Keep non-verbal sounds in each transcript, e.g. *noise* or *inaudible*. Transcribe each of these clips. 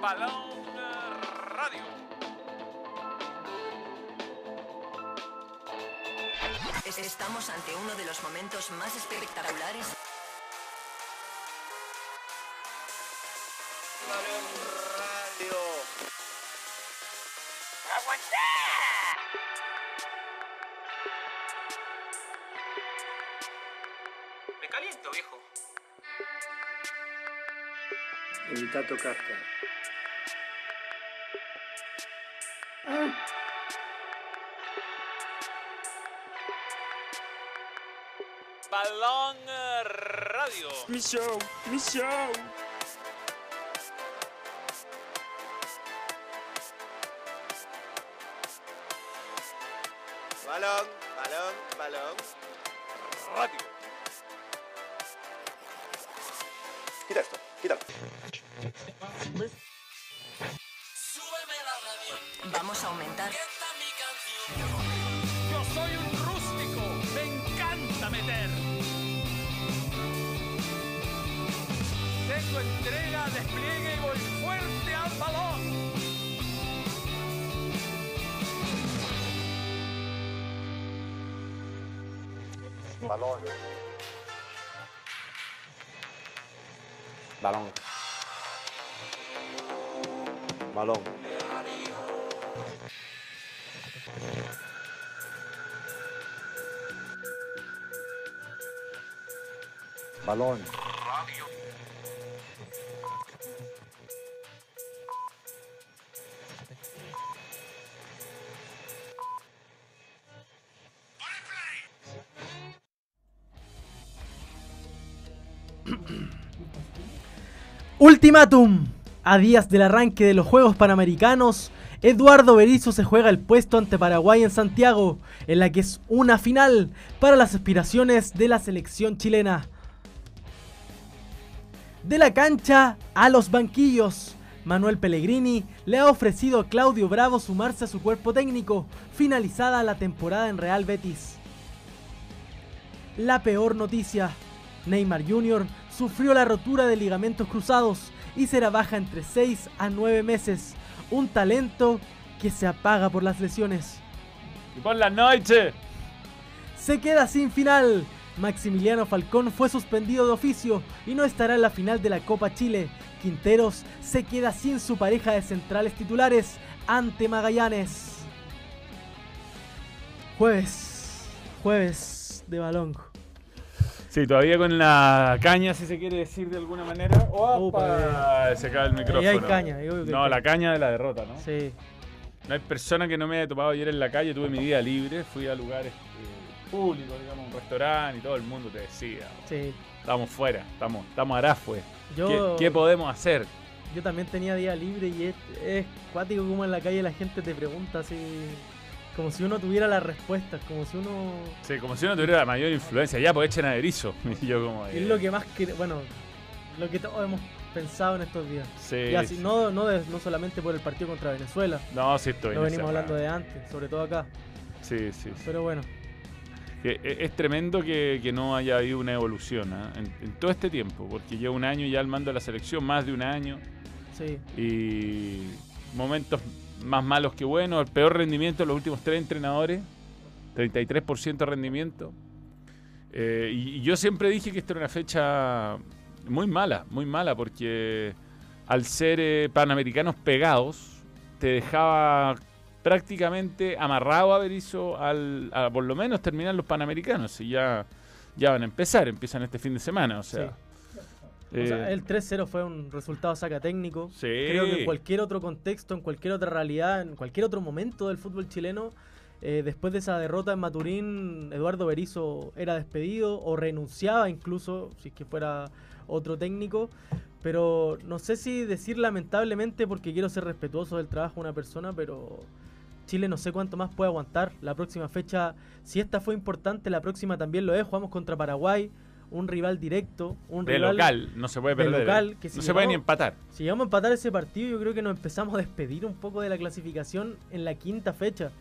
Balón Radio. Estamos ante uno de los momentos más espectaculares. Balón Radio. Me caliento, viejo. Evita tocarte. Balón Radio. Mi Balón. *clears throat* Ultimátum. A días del arranque de los Juegos Panamericanos, Eduardo Berizzo se juega el puesto ante Paraguay en Santiago, en la que es una final para las aspiraciones de la selección chilena. De la cancha a los banquillos, Manuel Pellegrini le ha ofrecido a Claudio Bravo sumarse a su cuerpo técnico, finalizada la temporada en Real Betis. La peor noticia, Neymar Jr. sufrió la rotura de ligamentos cruzados y será baja entre 6 a 9 meses. Un talento que se apaga por las lesiones. Y por la noche. Se queda sin final. Maximiliano Falcón fue suspendido de oficio y no estará en la final de la Copa Chile. Quinteros se queda sin su pareja de centrales titulares ante Magallanes. Jueves. Jueves de balón. Sí, todavía con la caña, si se quiere decir de alguna manera. ¡Opa! Se cae el micrófono. Ahí hay caña, ahí No, la caña. caña de la derrota, ¿no? Sí. No hay persona que no me haya topado ayer en la calle. Tuve mi día libre, fui a lugares eh, públicos, digamos, un restaurante y todo el mundo te decía. Sí. Estamos fuera, estamos, estamos arafue. Yo, ¿Qué, qué podemos hacer? yo también tenía día libre y es, es cuático como en la calle la gente te pregunta así. Como si uno tuviera las respuestas, como si uno. Sí, como si uno tuviera la mayor influencia. Ya, pues echen a Erizo. *laughs* Y yo como... Es lo que más que. Bueno, lo que todos hemos pensado en estos días. Sí, Y así, sí. no, no, de- no solamente por el partido contra Venezuela. No, sí estoy. Lo en venimos hablando de antes, sobre todo acá. Sí, sí. Pero bueno, es tremendo que, que no haya habido una evolución ¿ah? en, en todo este tiempo, porque lleva un año ya al mando de la selección, más de un año, sí. y momentos más malos que buenos, el peor rendimiento de los últimos tres entrenadores, 33% de rendimiento. Eh, y, y yo siempre dije que esta era una fecha muy mala, muy mala, porque al ser eh, panamericanos pegados, te dejaba prácticamente amarrado a Berizzo al, a por lo menos terminar los panamericanos. Y ya, ya van a empezar, empiezan este fin de semana. O sea, O sea, eh, el 3-0 fue un resultado saca técnico. sí. Creo que en cualquier otro contexto, en cualquier otra realidad, en cualquier otro momento del fútbol chileno, eh, después de esa derrota en Maturín, Eduardo Berizzo era despedido o renunciaba incluso, si es que fuera otro técnico. Pero no sé si decir lamentablemente porque quiero ser respetuoso del trabajo de una persona, pero Chile no sé cuánto más puede aguantar. La próxima fecha, si esta fue importante, la próxima también lo es. Jugamos contra Paraguay, un rival directo, un de rival local, no se puede de perder. local, que si no se puede ni empatar. Si llegamos a empatar ese partido, yo creo que nos empezamos a despedir un poco de la clasificación en la quinta fecha.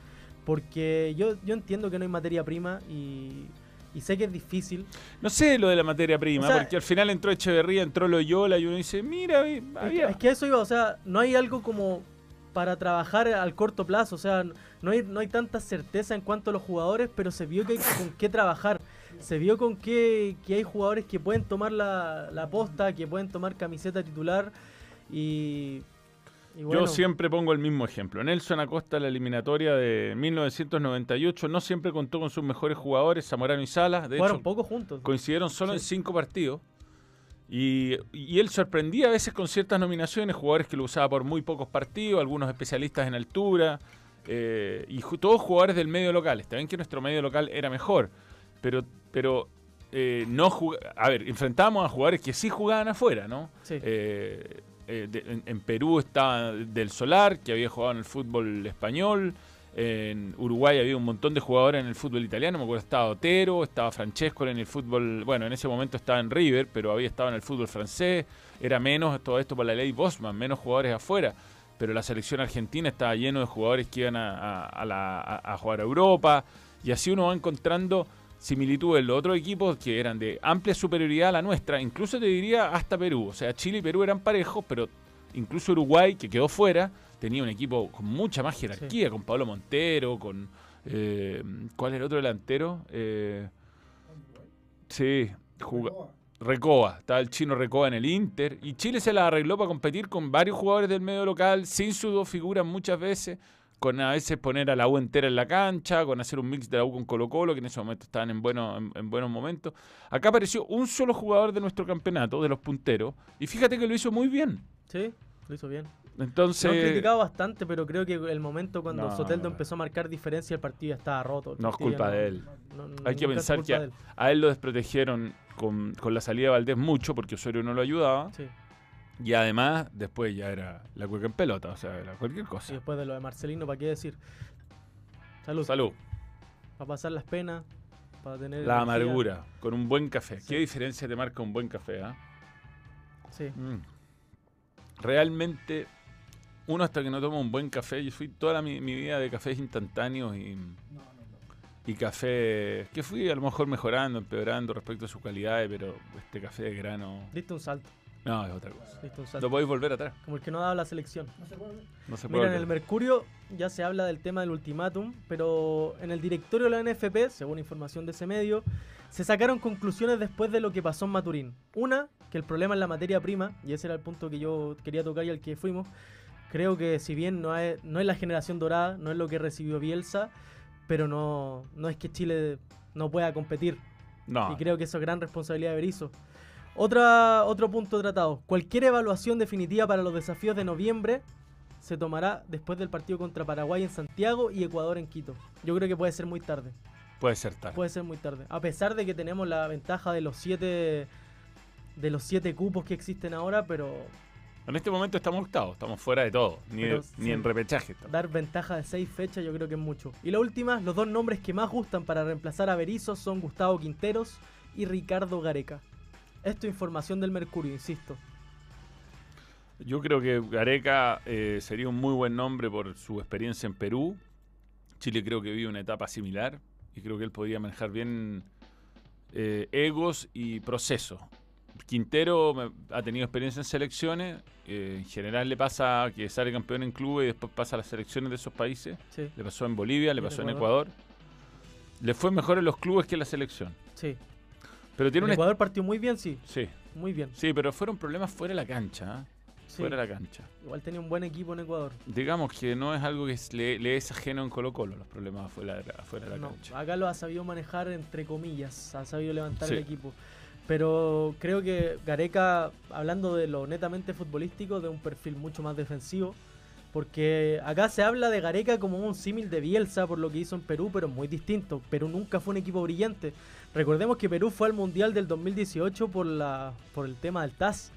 Porque yo, yo entiendo que no hay materia prima y y sé que es difícil. No sé lo de la materia prima, O sea- porque al final entró Echeverría, entró Loyola y uno dice, mira, había... es que eso iba, o sea, no hay algo como para trabajar al corto plazo, o sea, no hay, no hay tanta certeza en cuanto a los jugadores, pero se vio que hay con qué trabajar, se vio con que, que hay jugadores que pueden tomar la, la posta, que pueden tomar camiseta titular y, y bueno, Yo siempre pongo el mismo ejemplo. Nelson Acosta, la eliminatoria de 1998, no siempre contó con sus mejores jugadores, Zamorano y Salas. De jugaron hecho, poco juntos. coincidieron solo en cinco partidos. Y, y él sorprendía a veces con ciertas nominaciones, jugadores que lo usaba por muy pocos partidos, algunos especialistas en altura, eh, y todos jugadores del medio local. Está bien que nuestro medio local era mejor, pero, pero eh, no A ver, enfrentábamos a jugadores que sí jugaban afuera, ¿no? Sí. Eh, eh, de- en, en Perú estaba Del Solar, que había jugado en el fútbol español. En Uruguay había un montón de jugadores en el fútbol italiano. Me acuerdo estaba Otero, estaba Francesco en el fútbol. Bueno, en ese momento estaba en River, pero había estado en el fútbol francés. Era menos todo esto por la ley Bosman, menos jugadores afuera. Pero la selección argentina estaba lleno de jugadores que iban a, a- jugar a Europa. Y así uno va encontrando similitudes en los otros equipos que eran de amplia superioridad a la nuestra, incluso te diría hasta Perú. O sea, Chile y Perú eran parejos, pero incluso Uruguay, que quedó fuera, tenía un equipo con mucha más jerarquía, con Pablo Montero, con... eh, ¿Cuál era el otro delantero? Eh, sí, juga- Recoba, estaba el chino Recoba en el Inter, y Chile se la arregló para competir con varios jugadores del medio local, sin sus dos figuras muchas veces, con a veces poner a la U entera en la cancha, con hacer un mix de la U con Colo Colo, que en ese momento estaban en, buenos en, en buenos momentos. Acá apareció un solo jugador de nuestro campeonato, de los punteros, y fíjate que lo hizo muy bien. Sí, lo hizo bien. Entonces... Lo han criticado bastante, pero creo que el momento cuando No, Soteldo no. empezó a marcar diferencia, el partido ya estaba roto. No es culpa de él. Hay que pensar que a, él. a él lo desprotegieron con, con la salida de Valdés mucho porque Osorio no lo ayudaba. Sí. Y además, después ya era la cueca en pelota, o sea, era cualquier Y cosa. después de lo de Marcelino, ¿para qué decir? Salud. Salud. Para pasar las penas, para tener. La energía. amargura, con un buen café. Sí. ¿Qué diferencia te marca un buen café? ah? Sí. Mm. Realmente, uno hasta que no toma un buen café, yo fui toda mi vida de cafés instantáneos y, y café que fui a lo mejor mejorando, empeorando respecto a su calidad, pero este café de grano, Diste un salto. No, es otra cosa. Un salto. No podéis volver atrás. Como el que no daba la selección. No se puede Mira, en el. Mercurio ya se habla del tema del ultimátum, pero en el directorio de la NFP, según información de ese medio, se sacaron conclusiones después de lo que pasó en Maturín. Una, que el problema es la materia prima, y ese era el punto que yo quería tocar y al que fuimos. Creo que si bien no es, no es la generación dorada, no es lo que recibió Bielsa, pero no, no es que Chile no pueda competir. No, Y creo que eso es gran responsabilidad de Berizzo. Otra, otro punto tratado. Cualquier evaluación definitiva para los desafíos de noviembre se tomará después del partido contra Paraguay en Santiago y Ecuador en Quito. Yo creo que puede ser muy tarde. puede ser tarde. Puede ser muy tarde. A pesar de que tenemos la ventaja de los siete de los siete cupos que existen ahora, pero En este momento estamos octavos, estamos fuera de todo, ni, Pero de- ni sí. en repechaje. estamos. dar ventaja de seis fechas yo creo que es mucho. Y la última, los dos nombres que más gustan para reemplazar a Berizzo son Gustavo Quinteros y Ricardo Gareca. Esto es información del Mercurio, insisto. Yo creo que Gareca eh, sería un muy buen nombre por su experiencia en Perú. Chile creo que vive una etapa similar y creo que él podría manejar bien eh, egos y procesos. Quintero ha tenido experiencia en selecciones. eh, en general le pasa que sale campeón en clubes y después pasa a las selecciones de esos países. Sí, Le pasó en Bolivia, le en pasó en Ecuador. Ecuador. Le fue mejor en los clubes que en la selección. sí. Pero tiene El un... Ecuador partió muy bien, sí, Sí, muy bien. sí, pero fueron problemas fuera de la cancha. Sí. Fuera de la cancha. Igual tenía un buen equipo en Ecuador. Digamos que no es algo que le, le es ajeno en Colo Colo, los problemas afuera de la, afuera de la No, cancha. acá lo ha sabido manejar entre comillas, ha sabido levantar el equipo. Pero creo que Gareca, hablando de lo netamente futbolístico, de un perfil mucho más defensivo, porque acá se habla de Gareca como un símil de Bielsa por lo que hizo en Perú, pero muy distinto. Perú nunca fue un equipo brillante. Recordemos que Perú fue al Mundial del 2018 por, la, por el tema del TAS.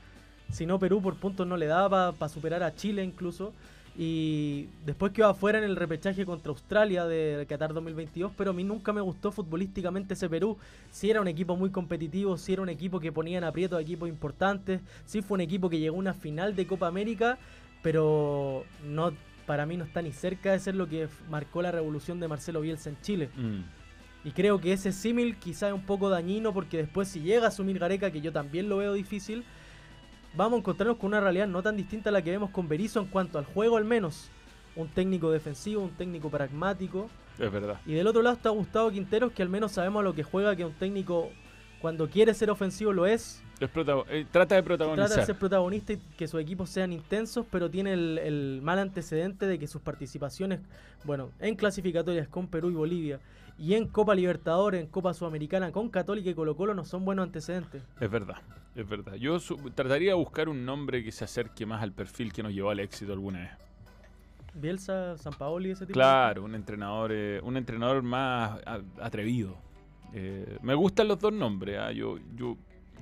Si no, Perú por puntos no le daba para superar a Chile incluso. Y después quedó afuera en el repechaje contra Australia de Qatar 2022, pero a mí nunca me gustó futbolísticamente ese Perú. Sí era un equipo muy competitivo, sí era un equipo que ponía en aprieto a equipos importantes, sí fue un equipo que llegó a una final de Copa América, pero no para mí no está ni cerca de ser lo que marcó la revolución de Marcelo Bielsa en Chile. Mm. Y creo que ese símil quizá es un poco dañino porque después si llega a asumir Gareca, que yo también lo veo difícil, vamos a encontrarnos con una realidad no tan distinta a la que vemos con Berizzo en cuanto al juego al menos. Un técnico defensivo, un técnico pragmático. Es verdad. Y del otro lado está Gustavo Quinteros, que al menos sabemos a lo que juega, que un técnico cuando quiere ser ofensivo lo es. Eh, trata de protagonizar. Trata de ser protagonista y que sus equipos sean intensos, pero tiene el, el mal antecedente de que sus participaciones, bueno, en clasificatorias con Perú y Bolivia y en Copa Libertadores, en Copa Sudamericana con Católica y Colo Colo no son buenos antecedentes. Es verdad, es verdad. Yo trataría de buscar un nombre que se acerque más al perfil que nos llevó al éxito alguna vez. Bielsa, San Paoli, ese tipo. Claro, un entrenador, eh, un entrenador más atrevido. Eh, me gustan los dos nombres. ah, Yo, yo,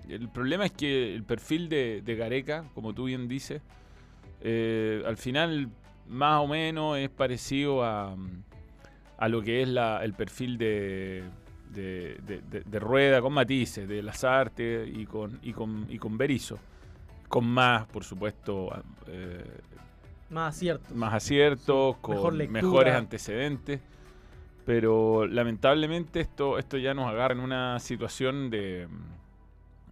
el problema es que el perfil de, de Gareca, como tú bien dices, eh, al final más o menos es parecido a, a lo que es la- el perfil de, Rueda con matices, de Lazarte y con, y con, y con Berizzo. Con más, por supuesto, eh, Más acierto. más aciertos, con mejor mejores antecedentes. Pero lamentablemente esto, esto ya nos agarra en una situación de,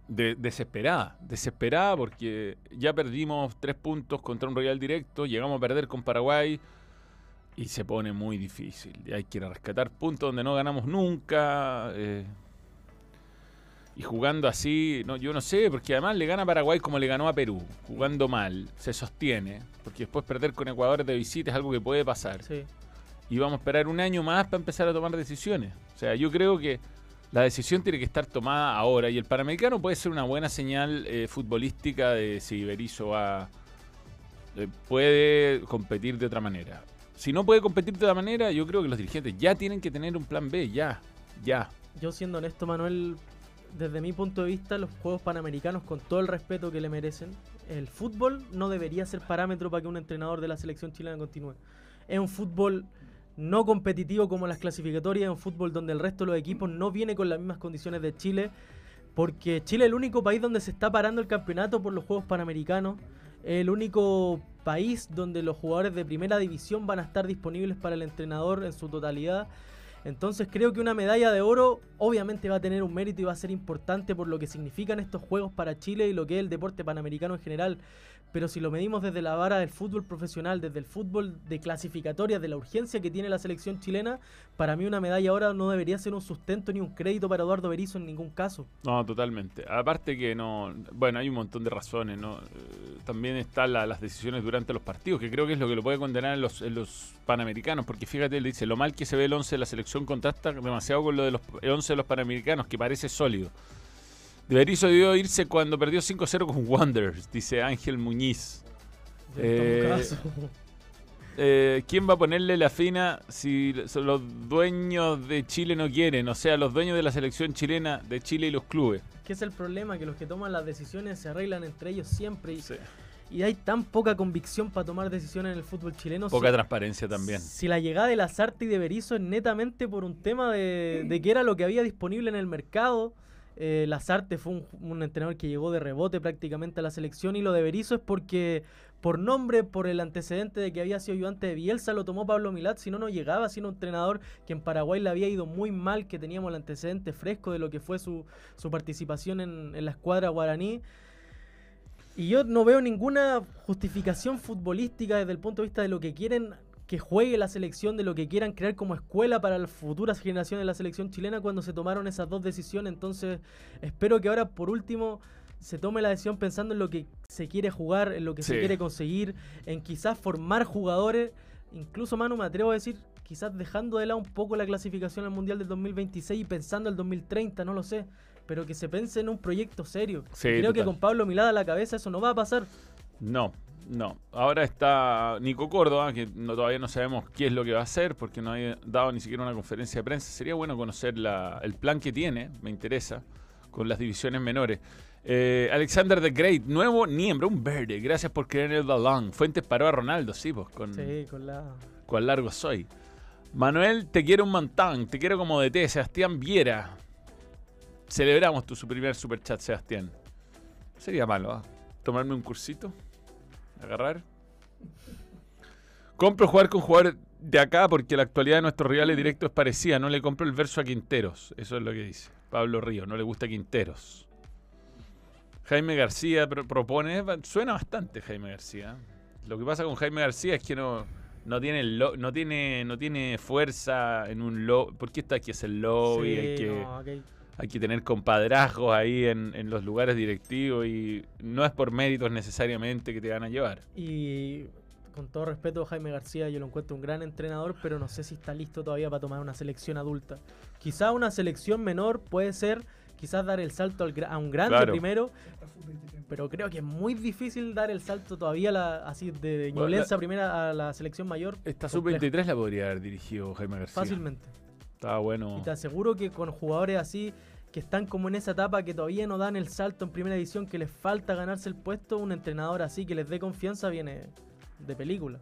de- desesperada. Desesperada porque ya perdimos tres puntos contra un rival directo, llegamos a perder con Paraguay y se pone muy difícil. Hay que ir a rescatar puntos donde no ganamos nunca. eh, y jugando así, no, yo no sé, porque además le gana Paraguay como le ganó a Perú, jugando mal, se sostiene, porque después perder con Ecuador de visita es algo que puede pasar. Sí. Y vamos a esperar un año más para empezar a tomar decisiones. O sea, yo creo que la decisión tiene que estar tomada ahora y el Panamericano puede ser una buena señal eh, futbolística de si Berizzo va, eh, puede competir de otra manera. Si no puede competir de otra manera, yo creo que los dirigentes ya tienen que tener un plan B, ya, ya. Yo siendo honesto, Manuel, desde mi punto de vista, los Juegos Panamericanos, con todo el respeto que le merecen, el fútbol no debería ser parámetro para que un entrenador de la selección chilena continúe. Es un fútbol no competitivo como las clasificatorias, es un fútbol donde el resto de los equipos no viene con las mismas condiciones de Chile, porque Chile es el único país donde se está parando el campeonato por los Juegos Panamericanos. El único país donde los jugadores de primera división van a estar disponibles para el entrenador en su totalidad. Entonces creo que una medalla de oro obviamente va a tener un mérito y va a ser importante por lo que significan estos juegos para Chile y lo que es el deporte panamericano en general. Pero si lo medimos desde la vara del fútbol profesional, desde el fútbol de clasificatorias, de la urgencia que tiene la selección chilena, para mí una medalla ahora no debería ser un sustento ni un crédito para Eduardo Berizzo en ningún caso. No, totalmente. Aparte que no, bueno, hay un montón de razones, ¿no? Eh, también están la- las decisiones durante los partidos, que creo que es lo que lo puede condenar en los, panamericanos, porque fíjate, él dice, lo mal que se ve el 11 de la selección contrasta demasiado con lo de los el 11 de los panamericanos, que parece sólido. De Berizzo debió irse cuando perdió 5-0 con Wanderers, dice Ángel Muñiz. Eh, todo caso. Eh, ¿Quién va a ponerle la fina si los dueños de Chile no quieren? O sea, los dueños de la selección chilena de Chile y los clubes. ¿Qué es el problema? Que los que toman las decisiones se arreglan entre ellos siempre y, Sí. y hay tan poca convicción para tomar decisiones en el fútbol chileno. Poca Si- transparencia también. Si la llegada de Lazarte y de Berizzo es netamente por un tema de, de que era lo que había disponible en el mercado. Eh, Lazarte fue un, entrenador que llegó de rebote prácticamente a la selección y lo de Berizzo es porque por nombre, por el antecedente de que había sido ayudante de Bielsa, lo tomó Pablo Milat, si no, no llegaba siendo un entrenador que en Paraguay le había ido muy mal, que teníamos el antecedente fresco de lo que fue su, su participación en la escuadra guaraní. Y yo no veo ninguna justificación futbolística desde el punto de vista de lo que quieren que juegue la selección, de lo que quieran crear como escuela para las futuras generaciones de la selección chilena cuando se tomaron esas dos decisiones. Entonces, espero que ahora, por último, se tome la decisión pensando en lo que se quiere jugar, en lo que se quiere conseguir, en quizás formar jugadores. Incluso, Manu, me atrevo a decir, quizás dejando de lado un poco la clasificación al Mundial del 2026 y pensando el 2030, no lo sé. Pero que se pense en un proyecto serio. Sí, Creo que con Pablo Milada a la cabeza eso no va a pasar. No, no. Ahora está Nico Córdoba, que no, todavía no sabemos qué es lo que va a hacer, porque no ha dado ni siquiera una conferencia de prensa. Sería bueno conocer la- el plan que tiene, me interesa, con las divisiones menores. Eh, Alexander the Great, nuevo miembro, un verde. Gracias por creer en el balón. Fuentes paró a Ronaldo, sí, pues, con, Sí, con la... cuán largo soy. Manuel, te quiero un montón, te quiero como de té. Sebastián Viera. Celebramos tu primer superchat, Sebastián. Sería malo, ¿ah? Tomarme un cursito. Agarrar. Compro jugar con jugadores de acá porque la actualidad de nuestros rivales directos es parecida. No le compro el verso a Quinteros. Eso es lo que dice Pablo Río. No le gusta Quinteros. Jaime García pro- propone. Suena bastante Jaime García. Lo que pasa con Jaime García es que no, no tiene lo- no tiene no tiene fuerza en un lobby. ¿Por qué está aquí es el lobby? Sí, hay, que, no, hay que tener compadrazgos ahí en, en los lugares directivos y no es por méritos necesariamente que te van a llevar. Y con todo respeto, Jaime García, yo lo encuentro un gran entrenador, pero no sé si está listo todavía para tomar una selección adulta. Quizá una selección menor puede ser, quizás dar el salto al a un grande Claro. primero, pero creo que es muy difícil dar el salto todavía la- así de, Bueno, Ñublense primera a la selección mayor. Esta complejo, sub-23 la podría haber dirigido Jaime García. Fácilmente. Estaba bueno. Y te aseguro que con jugadores así que están como en esa etapa que todavía no dan el salto en primera edición, que les falta ganarse el puesto, un entrenador así que les dé confianza viene de película.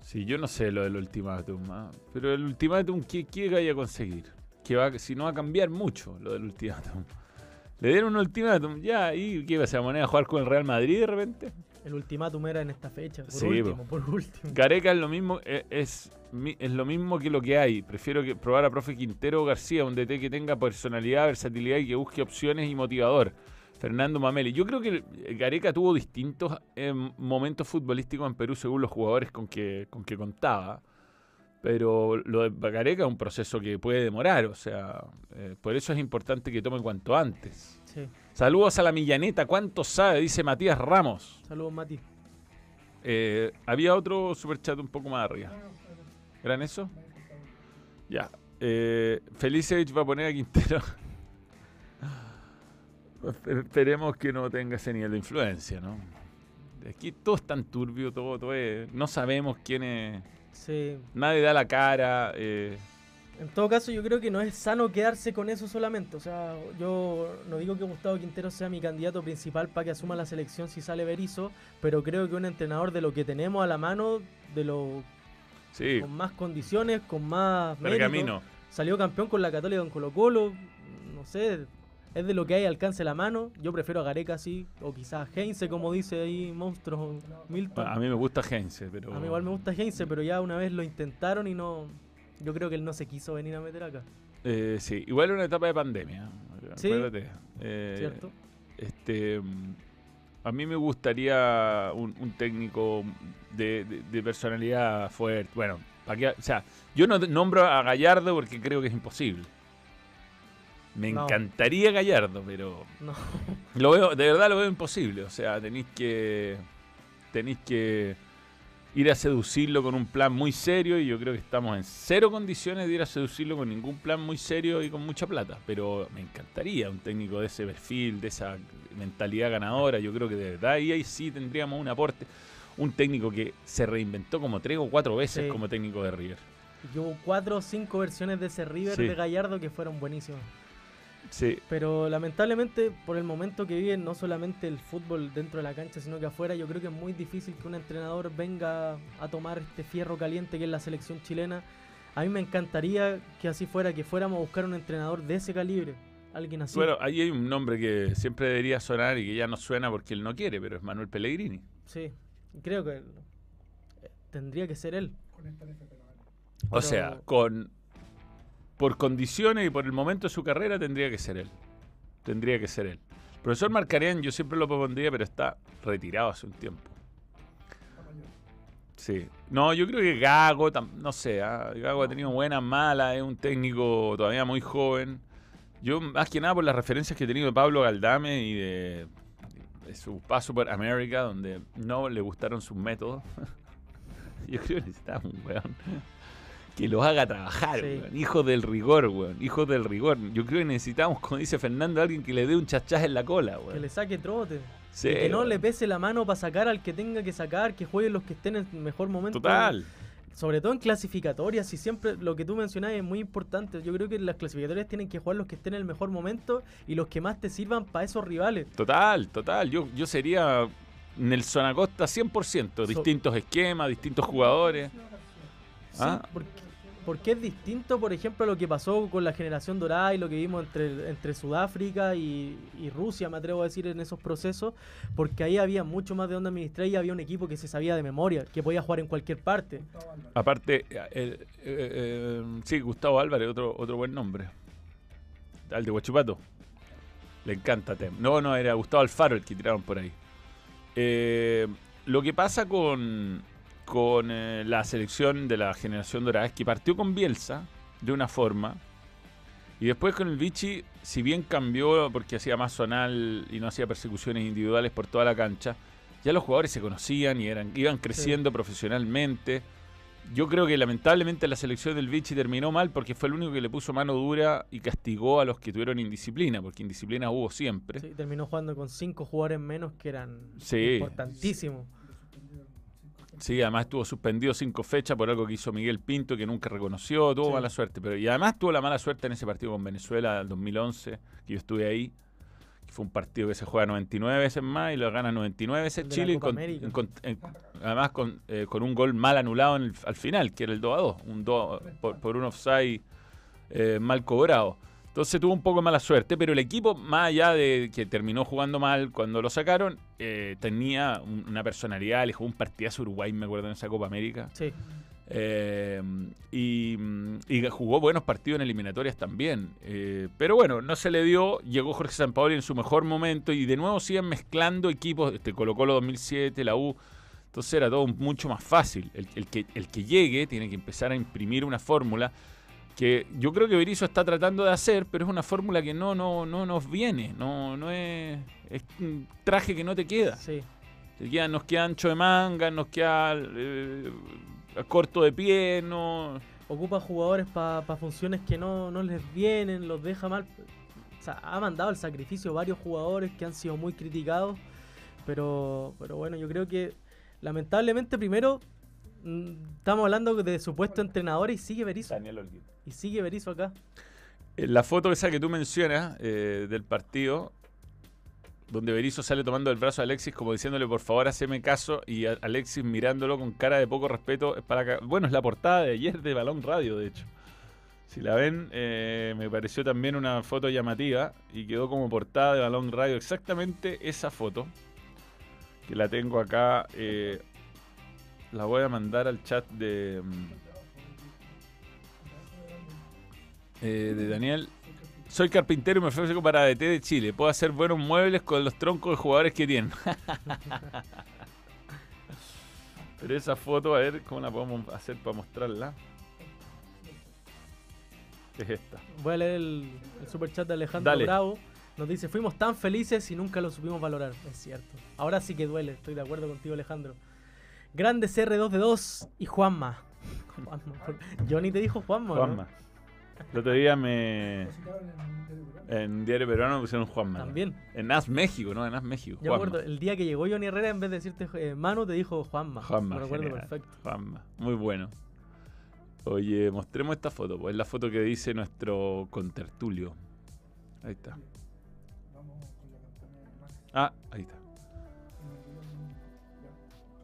Sí, yo no sé lo del ultimátum, ¿ah? pero el ultimátum, ¿qué, qué vaya a conseguir? Que va, si no va a cambiar mucho lo del ultimátum. *laughs* Le dieron un ultimátum, ya, ¿y qué va a? ¿Moneda a jugar con el Real Madrid de repente? El ultimátum era en esta fecha, por Sí, último, po. por último. Gareca es lo mismo, eh, es, es lo mismo que lo que hay. Prefiero que probar a profe Quintero o García, un DT que tenga personalidad, versatilidad y que busque opciones y motivador. Fernando Mameli. Yo creo que Gareca tuvo distintos eh, momentos futbolísticos en Perú según los jugadores con que, con que contaba. Pero lo de Gareca es un proceso que puede demorar, o sea, eh, por eso es importante que tome cuanto antes. Sí. Saludos a la Millaneta, ¿cuánto sabe? Dice Matías Ramos. Saludos, Mati. Eh, había otro superchat un poco más arriba. ¿Eran eso? Ya. Eh, Felicevich va a poner a Quintero. Esperemos que no tenga ese nivel de influencia, ¿no? Aquí todo es tan turbio, todo, todo es- No sabemos quién es. Sí. Nadie da la cara. eh, En todo caso, yo creo que no es sano quedarse con eso solamente. O sea, yo no digo que Gustavo Quintero sea mi candidato principal para que asuma la selección si sale Berizzo, pero creo que un entrenador de lo que tenemos a la mano, de lo sí, con más condiciones, con más mérito, pergamino. salió campeón con la Católica en Colo Colo, no sé, es de lo que hay alcance la mano. Yo prefiero a Gareca así, o quizás a Heinze, como dice ahí Monstruo Milton. A mí me gusta Heinze, pero. A mí igual me gusta Heinze, pero ya una vez lo intentaron y no. Yo creo que él no se quiso venir a meter acá, Eh, sí, igual una etapa de pandemia. Sí. Acuérdate. Eh, ¿cierto? Este, mm, a mí me gustaría un, un técnico de, de- de personalidad fuerte. Bueno, o sea, yo no nombro a Gallardo porque creo que es imposible. Me No. encantaría Gallardo, pero No. *laughs* lo veo, de verdad lo veo imposible. O sea, tenéis que tenéis que ir a seducirlo con un plan muy serio y yo creo que estamos en cero condiciones de ir a seducirlo con ningún plan muy serio y con mucha plata. Pero me encantaría un técnico de ese perfil, de esa mentalidad ganadora. Yo creo que de verdad ahí, ahí sí tendríamos un aporte. Un técnico que se reinventó como tres o cuatro veces Sí. como técnico de River. Y hubo cuatro o cinco versiones de ese River Sí. de Gallardo que fueron buenísimas. Sí, Pero lamentablemente, por el momento que vive, no solamente el fútbol dentro de la cancha, sino que afuera, yo creo que es muy difícil que un entrenador venga a tomar este fierro caliente que es la selección chilena. A mí me encantaría que así fuera, que fuéramos a buscar un entrenador de ese calibre. Alguien así. Bueno, ahí hay un nombre que siempre debería sonar y que ya no suena porque él no quiere, pero es Manuel Pellegrini. Sí, creo que tendría que ser él. O sea, con por condiciones y por el momento de su carrera tendría que ser él. Tendría que ser él. Profesor Marcarian yo siempre lo propondría, pero está retirado hace un tiempo. Sí. No, yo creo que Gago, no sé, ah, Gago ha tenido buenas, malas, es un técnico todavía muy joven. Yo, más que nada por las referencias que he tenido de Pablo Galdame y de, de su paso por América, donde no le gustaron sus métodos. *laughs* yo creo que necesitamos un weón que los haga trabajar, Sí. weón. Hijos del rigor, weón. Hijos del rigor. Yo creo que necesitamos, como dice Fernando, alguien que le dé un chachás en la cola, Que weón. le saque trote. Sí, que no weón. le pese la mano para sacar al que tenga que sacar, que jueguen los que estén en el mejor momento. Total. Sobre todo en clasificatorias, y siempre lo que tú mencionabas es muy importante. Yo creo que las clasificatorias tienen que jugar los que estén en el mejor momento y los que más te sirvan para esos rivales. Total, total. Yo, yo sería Nelson Acosta 100%. Distintos esquemas, distintos jugadores. Sí, Ah. porque porque es distinto, por ejemplo, a lo que pasó con la generación dorada y lo que vimos entre, entre Sudáfrica y, Rusia, me atrevo a decir, en esos procesos, porque ahí había mucho más de onda administrar y había un equipo que se sabía de memoria, que podía jugar en cualquier parte. Aparte, eh, eh, eh, sí, Gustavo Álvarez, otro, otro buen nombre. Al de Huachipato. Le encanta Tem. No, no, era Gustavo Alfaro el que tiraron por ahí. Lo que pasa con, con eh, la selección de la generación dorada que partió con Bielsa de una forma y después con el Vichy, si bien cambió porque hacía más zonal y no hacía persecuciones individuales por toda la cancha, ya los jugadores se conocían y eran, iban creciendo profesionalmente. Yo creo que lamentablemente la selección del Vichy terminó mal porque fue el único que le puso mano dura y castigó a los que tuvieron indisciplina, porque indisciplina hubo siempre. Sí, terminó jugando con cinco jugadores menos que eran Sí. importantísimos. Sí, además estuvo suspendido cinco fechas por algo que hizo Miguel Pinto que nunca reconoció, tuvo Sí. mala suerte. Pero, y además tuvo la mala suerte en ese partido con Venezuela del 2011, que yo estuve ahí. que Fue un partido que se juega 99 veces más y lo gana 99 veces Chile. con- en además con, eh, con un gol mal anulado en el- al final, que era el 2 a 2, un 2 por, por un offside eh, mal cobrado. Entonces tuvo un poco de mala suerte, pero el equipo, más allá de que terminó jugando mal cuando lo sacaron, eh, tenía un- una personalidad, le jugó un partidazo a Uruguay, me acuerdo, en esa Copa América. Sí, Eh, y, y jugó buenos partidos en eliminatorias también. Eh, pero bueno, no se le dio. Llegó Jorge Sampaoli en su mejor momento y de nuevo siguen mezclando equipos. Este, Colo Colo 2007, la U. Entonces era todo mucho más fácil. El, el que, el que llegue tiene que empezar a imprimir una fórmula que yo creo que Berizzo está tratando de hacer, pero es una fórmula que no, no, no nos viene. No, no es, es un traje que no te queda. sí. Te queda- nos queda ancho de manga, nos queda eh, corto de pie, no. Ocupa jugadores para funciones que no, no les vienen, los deja mal. O sea, ha mandado al sacrificio varios jugadores que han sido muy criticados. Pero, pero bueno, yo creo que lamentablemente primero estamos hablando de supuesto entrenador y sigue Berizzo. Daniel Olguín. Y sigue Berizzo acá. En la foto esa que tú mencionas eh, del partido, donde Berizzo sale tomando el brazo a Alexis como diciéndole por favor haceme caso y Alexis mirándolo con cara de poco respeto. Es para bueno, es la portada de ayer de Balón Radio, de hecho. Si la ven, eh, me pareció también una foto llamativa y quedó como portada de Balón Radio exactamente esa foto, que la tengo acá. eh, la voy a mandar al chat de... mm, eh, de Daniel. Soy carpintero y me ofrezco para DT de Chile. Puedo hacer buenos muebles con los troncos de jugadores que tienen. *laughs* Pero esa foto, a ver cómo la podemos hacer para mostrarla. Es esta. Voy a leer el, el superchat de Alejandro Dale. Bravo. Nos dice, fuimos tan felices y nunca lo supimos valorar. Es cierto. Ahora sí que duele, estoy de acuerdo contigo Alejandro. Grande CR2 de 2 y Juanma. Juanma. Johnny te dijo Juanma. ¿no? Juanma. El otro día me. En Diario Peruano me pusieron Juanma. También. En As México, ¿no? En As México. Yo acuerdo, el día que llegó Johnny Herrera, en vez de decirte eh, Manu, te dijo Juanma. Juanma. Me recuerdo genial. perfecto. Juanma. Muy bueno. Oye, mostremos esta foto. Pues es la foto que dice nuestro contertulio. Ahí está. Ah, ahí está.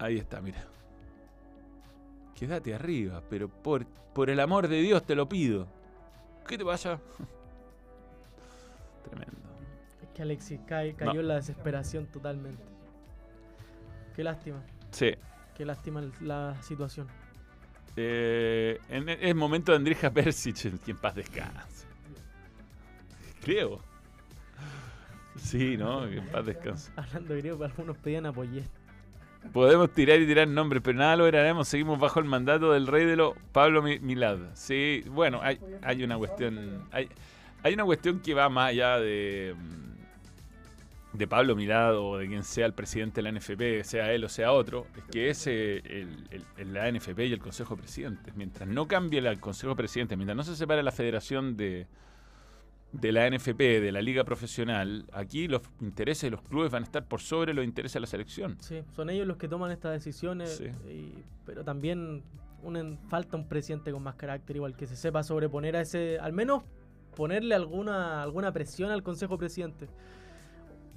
Ahí está, mira. Quédate arriba, pero por, por el amor de Dios te lo pido. ¿Qué te pasa? *laughs* Tremendo. Es que Alexis cae- cayó No. en la desesperación totalmente. Qué lástima. Sí. Qué lástima la situación. Eh, en, es momento de Andrija Persic, en quien paz descanse. Creo. Sí, ¿no? Que en paz descanse. *laughs* Hablando griego, algunos pedían apoyé. Podemos tirar y tirar nombres, pero nada lograremos. Seguimos bajo el mandato del rey de los Pablo Mi- Milad. Sí, bueno, hay, hay una cuestión. Hay, hay una cuestión que va más allá de, mm, de Pablo Milad o de quien sea el presidente de la NFP, sea él o sea otro. Es que es el- el- la NFP y el Consejo de Presidentes. Mientras no cambie el Consejo de Presidentes, mientras no se separe la federación de, de la NFP, de la liga profesional, aquí los intereses de los clubes van a estar por sobre los intereses de la selección. Sí, son ellos los que toman estas decisiones. Sí. y- pero también un- falta un presidente con más carácter, igual que se sepa sobreponer a ese. Al menos ponerle alguna, alguna presión al Consejo Presidente.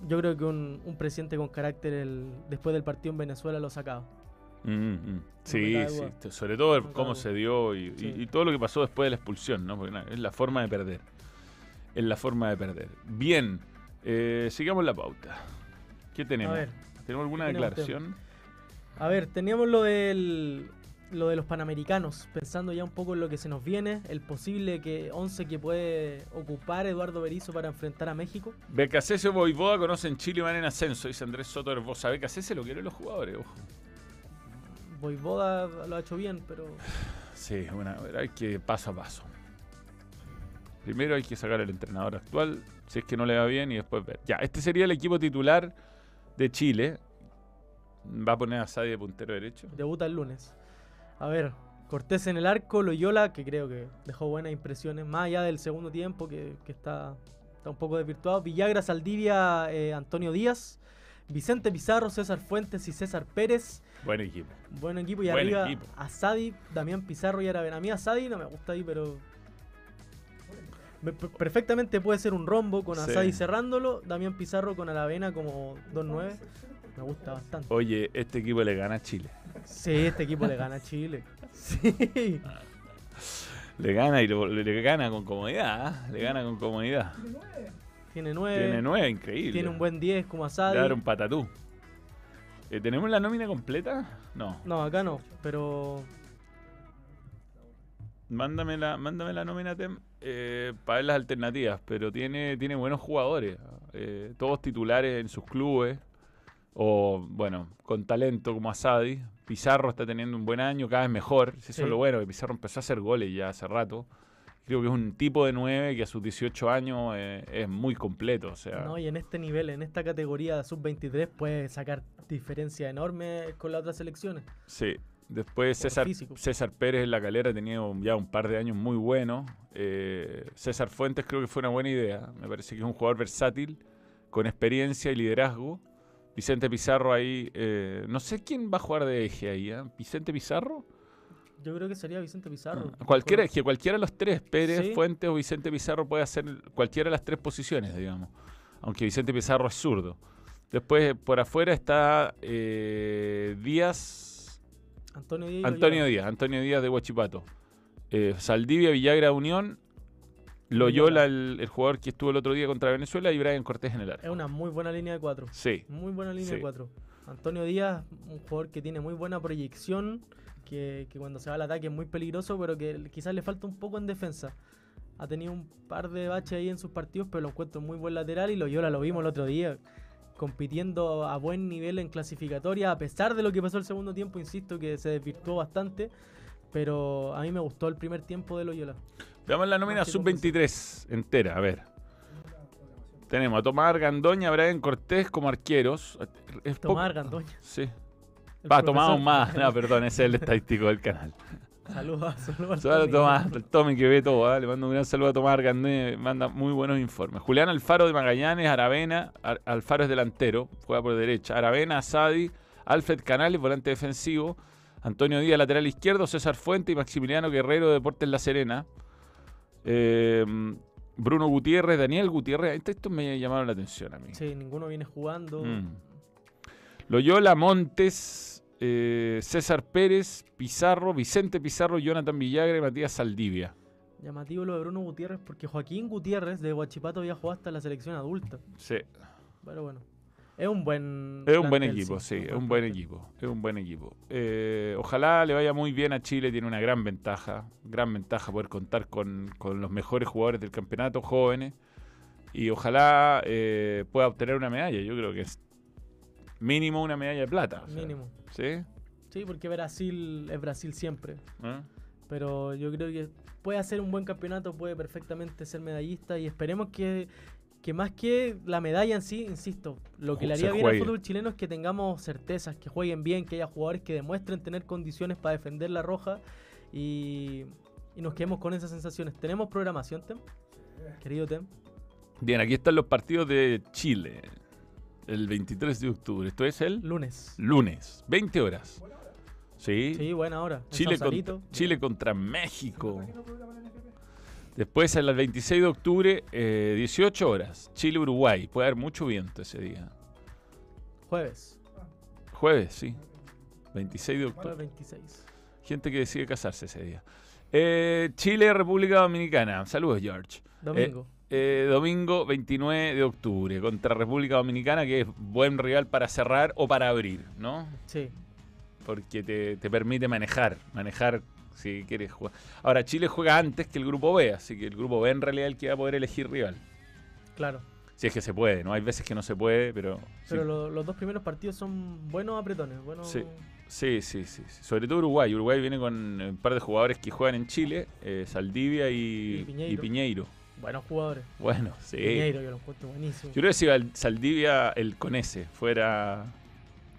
Yo creo que un, un presidente con carácter el, después del partido en Venezuela lo sacaba. Mm, mm. Sí, sí. Sobre todo cómo se dio y, y- Sí. y todo lo que pasó después de la expulsión, ¿no? Porque na- es la forma de perder. Es la forma de perder. Bien, eh, sigamos la pauta. ¿Qué tenemos? A ver, ¿Tenemos alguna ¿qué tenemos, declaración? a ver, teníamos lo del lo de los panamericanos, pensando ya un poco en lo que se nos viene, el posible que 11 que puede ocupar Eduardo Berizzo para enfrentar a México. Becasese Boivoda conocen Chile y van en ascenso, dice Andrés Soto Herbosa. Becasese lo quieren los jugadores, ojo. Voivoda lo ha hecho bien, pero Sí, bueno, hay que paso a paso. Primero hay que sacar al entrenador actual, si es que no le va bien, y después ver. Ya, este sería el equipo titular de Chile. Va a poner a Sadi de puntero derecho. debuta el lunes. A ver, Cortés en el arco, Loyola, que creo que dejó buenas impresiones, más allá del segundo tiempo, que, que está, está un poco desvirtuado. Villagra, Saldivia, eh, Antonio Díaz, Vicente Pizarro, César Fuentes y César Pérez. Buen equipo. Buen equipo y Buen arriba equipo. Asadi, Damián Pizarro y Aravena. A mí Asadi no me gusta ahí, pero. Me- per- Perfectamente puede ser un rombo con Sí. Asadi cerrándolo, Damián Pizarro con Aravena como 2-9. Me gusta bastante. Oye, este equipo le gana a Chile. Sí, este equipo le gana a Chile. *laughs* Sí. Le gana y lo- le, gana con comodidad. ¿ah? Le gana con comodidad. Tiene 9. Tiene nueve, increíble. Tiene un buen 10 como Le Asadi. dar un patatú. Eh, ¿Tenemos la nómina completa? No. No, acá no, pero. Mándame la, mándame la nómina Tem, eh, para ver las alternativas, pero tiene, tiene buenos jugadores, eh, todos titulares en sus clubes, o bueno, con talento como Asadi. Pizarro está teniendo un buen año, cada vez mejor. Eso Sí. es lo bueno, que Pizarro empezó a hacer goles ya hace rato. Creo que es un tipo de 9 que a sus 18 años eh, es muy completo. O sea, No, y en este nivel, en esta categoría sub-23, puede sacar diferencias enormes con las otras selecciones. Sí. Después César. César Pérez en la calera ha tenido ya un par de años muy buenos. Eh, César Fuentes creo que fue una buena idea. Me parece que es un jugador versátil, con experiencia y liderazgo. Vicente Pizarro ahí, eh, no sé quién va a jugar de eje ahí. ¿eh? ¿Vicente Pizarro? Yo creo que sería Vicente Pizarro. Ah, Cualquiera, que cualquiera de los tres, Pérez, Sí. Fuentes o Vicente Pizarro puede hacer cualquiera de las tres posiciones, digamos. Aunque Vicente Pizarro es zurdo. Después por afuera está Díaz, Antonio Díaz. Antonio. Díaz, Antonio Díaz de Huachipato. Eh, Saldivia, Villagra, Unión. Loyola. Loyola, el, el jugador que estuvo el otro día contra Venezuela, y Brian Cortés en el arco. Es una muy buena línea de cuatro. Sí, Muy buena línea Sí. de cuatro. Antonio Díaz, un jugador que tiene muy buena proyección, que, que cuando se va al ataque es muy peligroso, pero que quizás le falta un poco en defensa. Ha tenido un par de baches ahí en sus partidos, pero lo encuentro muy buen lateral y Loyola lo vimos el otro día compitiendo a buen nivel en clasificatoria, a pesar de lo que pasó el segundo tiempo, insisto que se desvirtuó bastante, pero a mí me gustó el primer tiempo de Loyola. veamos la nómina Más que sub-23 entera, a ver. Tenemos a Tomás Argandoña, Brian Cortés como arqueros. Tomás Argandoña. Sí. Va, Tomás más. No, perdón, ese es el estadístico del canal. *laughs* Saludos, saludos al Saludos a. Tomás, Tommy que ve todo, ¿ah? le mando un gran saludo a Tomás Argandoña, manda muy buenos informes. Julián Alfaro de Magallanes, Aravena, Ar- Alfaro es delantero, juega por derecha. Aravena, Asadi, Alfred Canales, volante defensivo. Antonio Díaz, lateral izquierdo, César Fuente y Maximiliano Guerrero, Deportes La Serena. Eh, Bruno Gutiérrez, Daniel Gutiérrez, estos me llamaron la atención a mí. Sí, ninguno viene jugando. Mm. Loyola, Montes, eh, César Pérez, Pizarro, Vicente Pizarro, Jonathan Villagra y Matías Saldivia. Llamativo lo de Bruno Gutiérrez porque Joaquín Gutiérrez de Huachipato había jugado hasta la selección adulta. Sí. Pero bueno, es un buen. Es un buen equipo, sí, es un buen equipo, es un buen equipo. Eh, ojalá le vaya muy bien a Chile, tiene una gran ventaja, gran ventaja poder contar con, con los mejores jugadores del campeonato, jóvenes, y ojalá eh, pueda obtener una medalla, yo creo que es mínimo una medalla de plata. o sea, Mínimo. ¿Sí? Sí, porque Brasil es Brasil siempre. ¿Eh? Pero yo creo que puede hacer un buen campeonato, puede perfectamente ser medallista y esperemos que, que más que la medalla en sí, insisto, lo que le haría bien al fútbol chileno es que tengamos certezas, que jueguen bien, que haya jugadores que demuestren tener condiciones para defender la roja y, y nos quedemos con esas sensaciones. ¿Tenemos programación, Tem? Querido Tem. Bien, aquí están los partidos de Chile, el 23 de octubre, esto es el Lunes. lunes, 20 horas. Sí, Sí, buena hora. Chile, contra, Chile contra México. Después, el 26 de octubre, eh, 18 horas. Chile-Uruguay. Puede haber mucho viento ese día. Jueves. Jueves, sí. 26 de octubre. 26. Gente que decide casarse ese día. Eh, Chile, República Dominicana. Saludos, George. Domingo. Eh, domingo 29 de octubre contra República Dominicana, que es buen rival para cerrar o para abrir, ¿no? sí. Porque te, te permite manejar, manejar si quieres jugar. Ahora, Chile juega antes que el grupo B, así que el grupo B en realidad es el que va a poder elegir rival. Claro. Si es que se puede, ¿no? Hay veces que no se puede, pero... Pero sí. lo- los dos primeros partidos son buenos apretones. Buenos... Sí. Sí, sí, sí. Sobre todo Uruguay. Uruguay viene con un par de jugadores que juegan en Chile, eh, Saldivia y, Y Piñeiro. y Piñeiro. Buenos jugadores. Bueno, sí. Piñeiro, yo lo encuentro buenísimo. Yo creo que si Saldivia, el con ese, fuera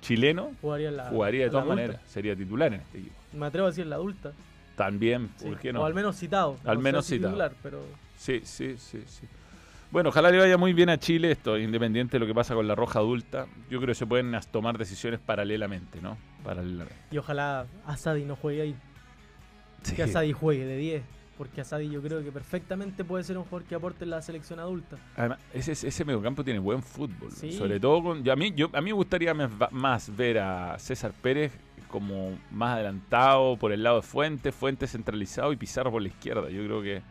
chileno, Jugaría la, jugaría de todas maneras. Sería titular en este equipo. Me atrevo a decir la adulta. También, sí. ¿por qué no? O al menos citado. Al No menos citado. titular, pero Sí, sí, sí, sí. Bueno, ojalá le vaya muy bien a Chile esto, independiente de lo que pasa con la roja adulta. Yo creo que se pueden tomar decisiones paralelamente, ¿no? Paralelamente. y ojalá Asadi no juegue ahí. Sí. Que Asadi juegue de 10. Porque Asadi yo creo que perfectamente puede ser un jugador que aporte en la selección adulta. Además, ese, ese mediocampo tiene buen fútbol. Sí. Sobre todo con. yo- a, mí, yo, a mí me gustaría más, ver a César Pérez como más adelantado por el lado de Fuentes, Fuentes centralizado y Pizarro por la izquierda. Yo creo que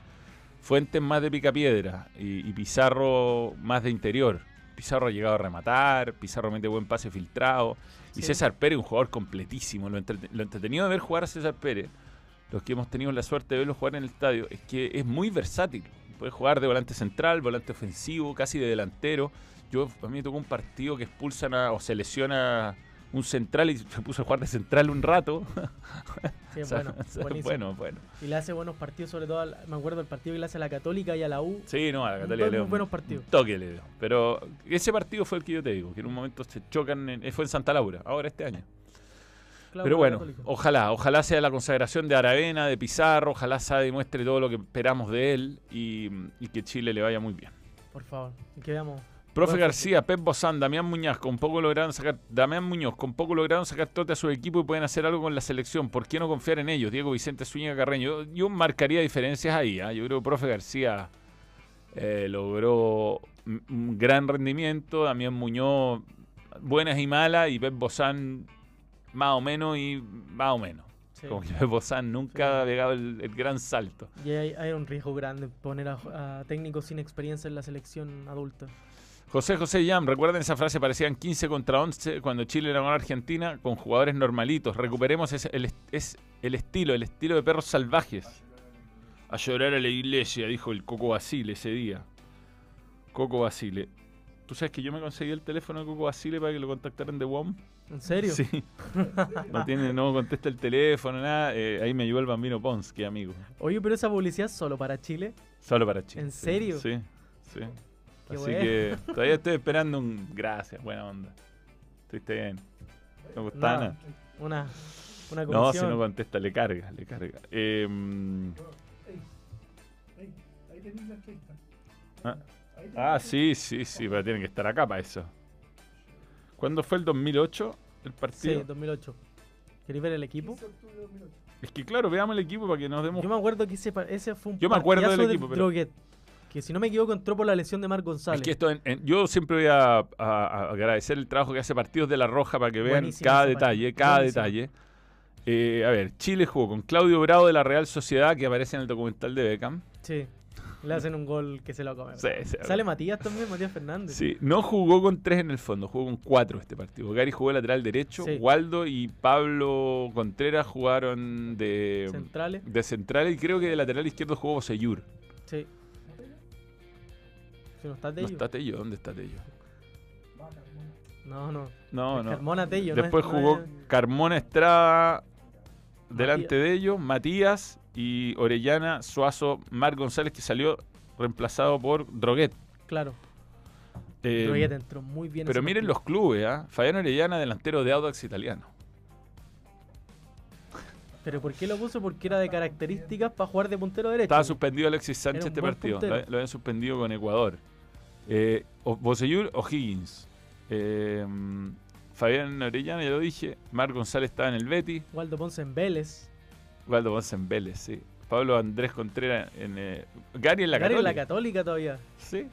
Fuentes más de picapiedra y, y Pizarro más de interior. Pizarro ha llegado a rematar, Pizarro mete buen pase filtrado. Y. César Pérez, un jugador completísimo. Lo entretenido de ver jugar a César Pérez, los que hemos tenido la suerte de verlo jugar en el estadio, es que es muy versátil. Puede jugar de volante central, volante ofensivo, casi de delantero. Yo a mí me tocó un partido que expulsan a- o se lesiona un central y se puso a jugar de central un rato. Sí, *laughs* O sea, bueno, *laughs* o sea, buenísimo. bueno, bueno. Y le hace buenos partidos, sobre todo, al- me acuerdo del partido que le hace a la Católica y a la U. Sí, no, a la Católica le dio buenos partidos. un toque le dio. Pero ese partido fue el que yo te digo, que en un momento se chocan, en- fue en Santa Laura, ahora este año. Claro, Pero bueno, ojalá, ojalá sea la consagración de Aravena, de Pizarro, ojalá Sade muestre todo lo que esperamos de él y, y que Chile le vaya muy bien. Por favor, y que veamos. Profe. García, Pep Bozán, Damián Muñoz, con poco lograron sacar, Damián Muñoz, con poco lograron sacar trote a su equipo y pueden hacer algo con la selección. ¿Por qué no confiar en ellos? Diego Vicente Zúñiga Carreño. Yo, yo marcaría diferencias ahí. ¿ah? Yo creo que Profe García eh, logró un gran rendimiento. Damián Muñoz, buenas y malas. Y Pep Bozán, más o menos y más o menos. Sí. Como que *laughs* Bozán nunca Sí. ha pegado el, el gran salto. Y hay, hay un riesgo grande poner a, a técnicos sin experiencia en la selección adulta. José José Yam, recuerden esa frase, parecían 15 contra 11 cuando Chile era con Argentina con jugadores normalitos. Recuperemos ese- el, es el estilo, el estilo de perros salvajes. A llorar a la iglesia, dijo el Coco Basile ese día. Coco Basile. ¿Tú sabes que yo me conseguí el teléfono de Coco Basile para que lo contactaran de WOM? ¿En serio? Sí. No, tiene, no contesta el teléfono, nada. Eh, ahí me ayudó el bambino Pons, que amigo. Oye, pero esa publicidad es solo para Chile. Solo para Chile. ¿En sí. serio? Sí, sí. Qué Así bueno. que todavía estoy esperando un. Gracias, buena onda. Estuviste bien. ¿No gustaba Nada, nada? Una, una No, comisión. si no contesta, le carga, le carga. Eh, ah, ah, sí, sí, sí, pero tienen que estar acá para eso. ¿Cuándo fue el 2008 el Sí, partido? 2008. ¿Queréis ver el equipo? Es que claro, veamos el equipo para que nos demos. Yo me acuerdo que ese, fue un Yo me acuerdo del equipo, pero- Droguet, que si no me equivoco entró por la lesión de Marc González. Es que esto, en- en- yo siempre voy a, a- a agradecer el trabajo que hace Partidos de la Roja para que vean Buenísimo cada detalle, cada buenísimo. detalle. Eh, a ver, Chile jugó con Claudio Bravo de la Real Sociedad, que aparece en el documental de Beckham. Sí. Le hacen un gol que se lo come. Sí, sí, Sale Matías también, Matías Fernández. Sí, no jugó con tres en el fondo, jugó con cuatro este partido. Gary jugó de lateral derecho, Sí. Waldo y Pablo Contreras jugaron de, Centrales. de central y creo que de lateral izquierdo jugó Boseyur. Sí. Si no está No Tello. está Tello, ¿dónde está Tello? No, no. No, Es no. Carmona Tello. no es- Después no jugó es- Carmona Estrada delante Matías. de ellos, Matías y Orellana, Suazo, Mar González que salió reemplazado por Droguet. Claro. Eh, Droguet entró muy bien. pero miren partido. los clubes, ¿ah? Fabián Orellana, delantero de Audax italiano. Pero ¿por qué lo puso? Porque era de características para jugar de puntero derecho. Estaba suspendido Alexis Sánchez este partido. Lo, puntero. lo habían suspendido con Ecuador. Eh, Boseyur o Higgins. Eh, Fabián Orellana, ya lo dije. Mar González estaba en el Betis. Waldo Ponce en Vélez. Waldo Ponce en Vélez, sí. Pablo Andrés Contreras en. eh, Gary en la Gary en Católica. la Católica todavía. Sí.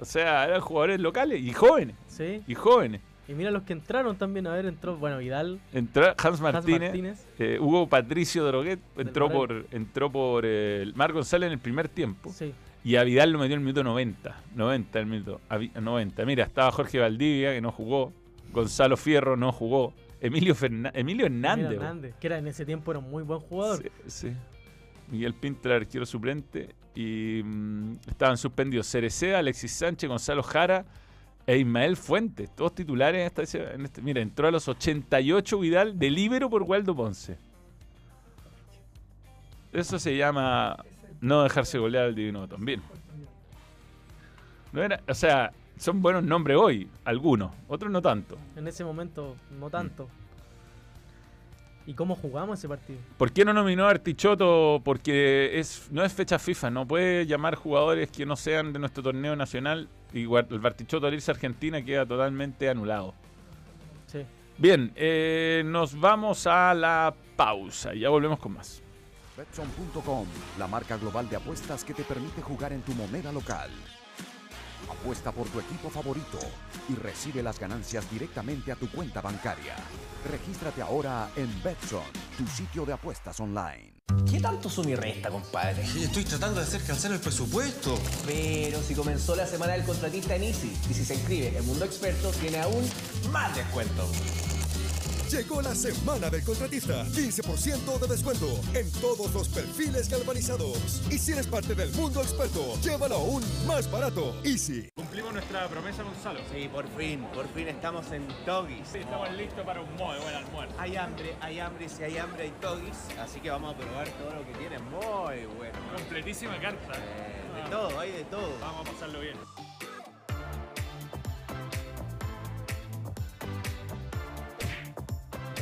O sea, eran jugadores locales y jóvenes. Sí. Y jóvenes. Y mira los que entraron también. A ver, entró, bueno, Vidal, Entró Hans Hans Martínez. Eh, Hugo Patricio Droguet entró por, entró por eh, Mar González en el primer tiempo. Sí. Y a Vidal lo metió en el minuto 90. 90 el minuto. a Vi- 90. Mira, estaba Jorge Valdivia, que no jugó. Gonzalo Fierro no jugó. Emilio, Emilio Hernández. Que era en ese tiempo era un muy buen jugador. Sí, sí. Miguel Pinto, el arquero suplente. Y mm, estaban suspendidos Cereceda, Alexis Sánchez, Gonzalo Jara e Ismael Fuentes. Todos titulares en esta- en este- Mira, entró a los 88 Vidal de libero por Waldo Ponce. Eso se llama no dejarse golear al Divino. No era, o sea, son buenos nombres hoy, algunos, otros no tanto. En ese momento, Mm. no tanto. ¿Y cómo jugamos ese partido? ¿Por qué no nominó a Artichoto? Porque es, no es fecha FIFA, no puede llamar jugadores que no sean de nuestro torneo nacional. Y el Artichoto al irse a Argentina queda totalmente anulado. Sí. Bien, eh, nos vamos a la pausa. Ya volvemos con más. Betson.com, la marca global de apuestas que te permite jugar en tu moneda local. Apuesta por tu equipo favorito y recibe las ganancias directamente a tu cuenta bancaria. Regístrate ahora en Betson, tu sitio de apuestas online. ¿Qué tanto suma y resta, compadre? Estoy tratando de hacer calzar el presupuesto. Pero si comenzó la semana del contratista en Easy y si se inscribe en Mundo Experto, tiene aún más descuento. Llegó la semana del contratista. 15% de descuento en todos los perfiles galvanizados. Y si eres parte del mundo experto, llévalo aún más barato. Easy. Cumplimos nuestra promesa, Gonzalo. Sí, por fin, por fin estamos en Togis. estamos listos para un muy buen almuerzo. Hay hambre, hay hambre, y si hay hambre hay Togis. Así que vamos a probar todo lo que tiene. Muy bueno. Completísima carta. Eh, de todo, hay de todo. Vamos a pasarlo bien.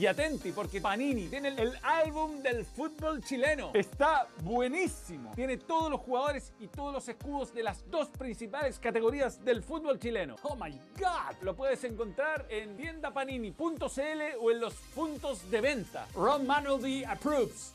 Y atenti, porque Panini tiene el, álbum del fútbol chileno. Está buenísimo. Tiene todos los jugadores y todos los escudos de las dos principales categorías del fútbol chileno. Oh my God. Lo puedes encontrar en tiendapanini.cl o en los puntos de venta. Ron Manuel approves.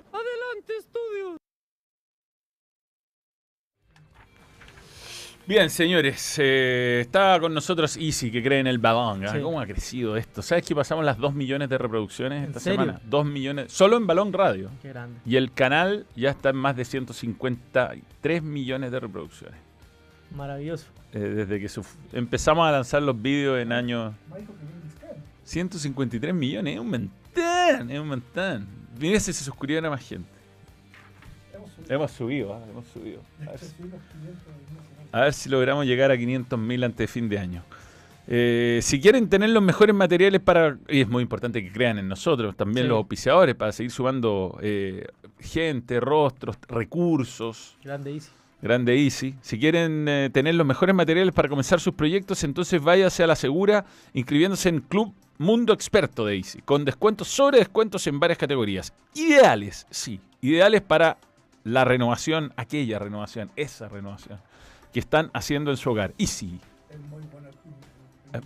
Bien, señores, eh, está con nosotros Easy, que cree en el balón. ¿ah? Sí. ¿Cómo ha crecido esto? ¿Sabes que pasamos las 2 millones de reproducciones ¿En esta serio? semana? 2 millones, solo en Balón Radio. Qué grande. Y el canal ya está en más de 153 millones de reproducciones. Maravilloso. Eh, desde que empezamos a lanzar los vídeos en años... 153 millones, es un montón, es un montón. Mira si se suscribiera más gente. Hemos subido, ah, hemos subido. A ver, a ver si logramos llegar a 500.000 antes de fin de año. Eh, si quieren tener los mejores materiales para... Y es muy importante que crean en nosotros, también Sí. los auspiciadores, para seguir sumando eh, gente, rostros, recursos. Grande Easy. Grande Easy. Si quieren eh, tener los mejores materiales para comenzar sus proyectos, entonces váyase a la segura inscribiéndose en Club Mundo Experto de Easy, con descuentos sobre descuentos en varias categorías. Ideales, sí, ideales para la renovación, aquella renovación, esa renovación que están haciendo en su hogar. Easy. Eh,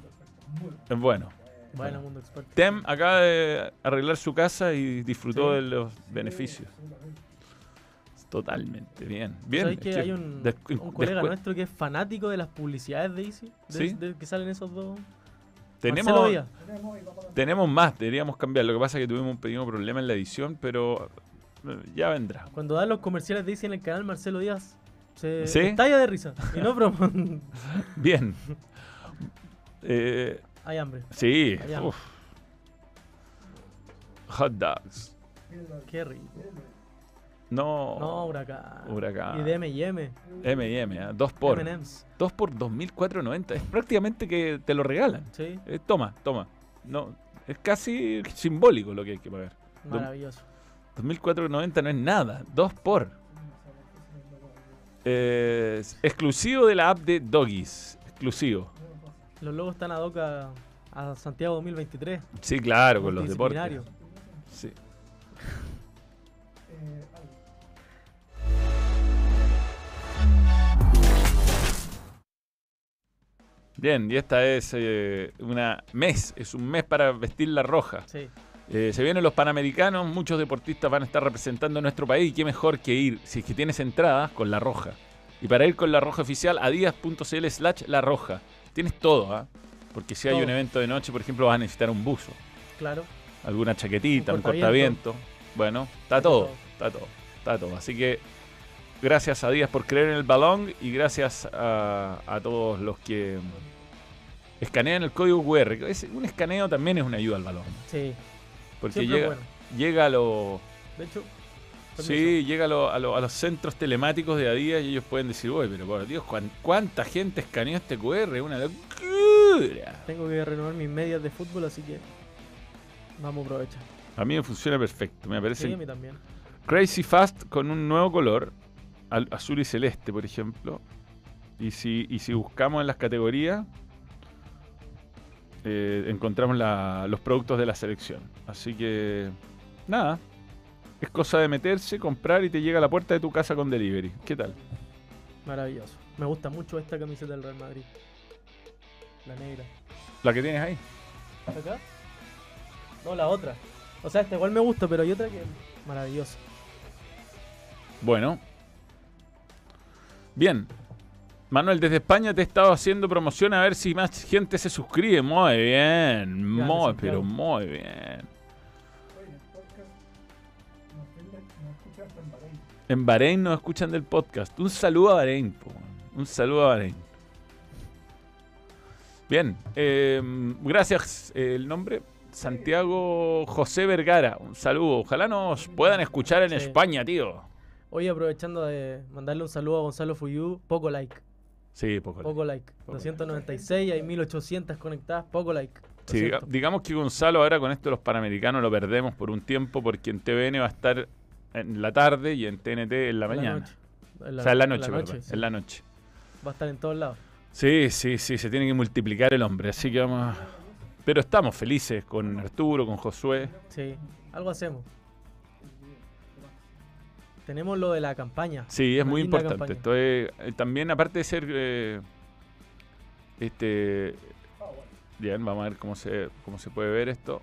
Es bueno. Bueno, mundo experto. Tem acaba de arreglar su casa y disfrutó Sí. de los beneficios. Totalmente, bien. Bien. ¿Sabes es que que hay un, colega nuestro que es fanático de las publicidades de Easy? De, ¿Sí? de que salen esos dos. Marcelo Tenemos, Díaz. tenemos más, deberíamos cambiar. Lo que pasa es que tuvimos un pequeño problema en la edición, pero eh, ya vendrá. Cuando dan los comerciales de Easy en el canal, Marcelo Díaz se ¿Sí? estalla de risa. Y no. *laughs* Bien. Eh, Hay hambre. sí. Hay hambre. uf. Hot dogs. Qué rico. No. No, huracán. Huracán. Y de M&M. M&M, ¿eh? dos por. M&M's. Dos por 2.490. Es prácticamente que te lo regalan. Sí. Eh, toma, toma. No, es casi simbólico lo que hay que pagar. Maravilloso. 2.490 no es nada. Dos por. Eh, es exclusivo de la app de Doggies. Exclusivo. Los logos están ad hoc a, a Santiago 2023. Sí, claro, con los deportes. Sí. Bien, y esta es eh, una mes, es un mes para vestir la roja. Sí. Eh, se vienen los Panamericanos, muchos deportistas van a estar representando a nuestro país y qué mejor que ir, si es que tienes entradas, con la roja. Y para ir con la roja oficial, adidas.cl slash la roja. Tienes todo, ¿ah? Porque si hay Todo. un evento de noche, por ejemplo, vas a necesitar un buzo, Claro. alguna chaquetita, Un un cortaviento. Bueno, está todo, todo. está todo, está todo. Así que gracias a Díaz por creer en el balón y gracias a, a todos los que escanean el código QR. Es- un escaneo también es una ayuda al balón. Sí. Porque Siempre llega, bueno. llega a los De hecho, sí, llega a, lo- a lo- a los centros telemáticos de Adidas y ellos pueden decir, oye, pero por Dios, ¿cuán- ¿cuánta gente escaneó este QR? Una locura. tengo que renovar mis medias de fútbol, así que vamos a aprovechar. A mí me funciona perfecto, me parece Sí, a mí también. Crazy Fast con un nuevo color, azul y celeste, por ejemplo. Y si, y si buscamos en las categorías, eh, encontramos la- los productos de la selección. Así que, nada, es cosa de meterse, comprar y te llega a la puerta de tu casa con delivery. ¿Qué tal? Maravilloso. Me gusta mucho esta camiseta del Real Madrid. La negra. La que tienes ahí. ¿Esta acá? No, la otra. O sea, esta igual me gusta, pero hay otra que maravillosa. Bueno. Bien. Manuel, desde España te he estado haciendo promoción a ver si más gente se suscribe. Muy bien. Muy, pero muy bien. En Bahrein nos escuchan del podcast. Un saludo a Bahrein. po. Un saludo a Bahrein. Bien. eh, gracias. eh, el nombre. Santiago José Vergara. Un saludo. Ojalá nos puedan escuchar en Sí. España, tío. Hoy aprovechando de mandarle un saludo a Gonzalo Fuyú, poco like. Sí, poco. Poco like. 296, hay 1800 conectadas, poco like. Sí, diga- digamos que Gonzalo ahora con esto de los Panamericanos lo perdemos por un tiempo porque en TVN va a estar en la tarde y en TNT en la En la mañana. noche. En la- o sea, en la en la noche, noche, sí. en la noche. Va a estar en todos lados. Sí, sí, sí, se tiene que multiplicar el hombre, así que vamos a... Pero estamos felices con Arturo, con Josué. Sí, algo hacemos. Tenemos lo de la campaña. Sí, es muy importante. campaña. Esto es, eh, también, aparte de ser... eh, este... Bien, vamos a ver cómo se, cómo se puede ver esto.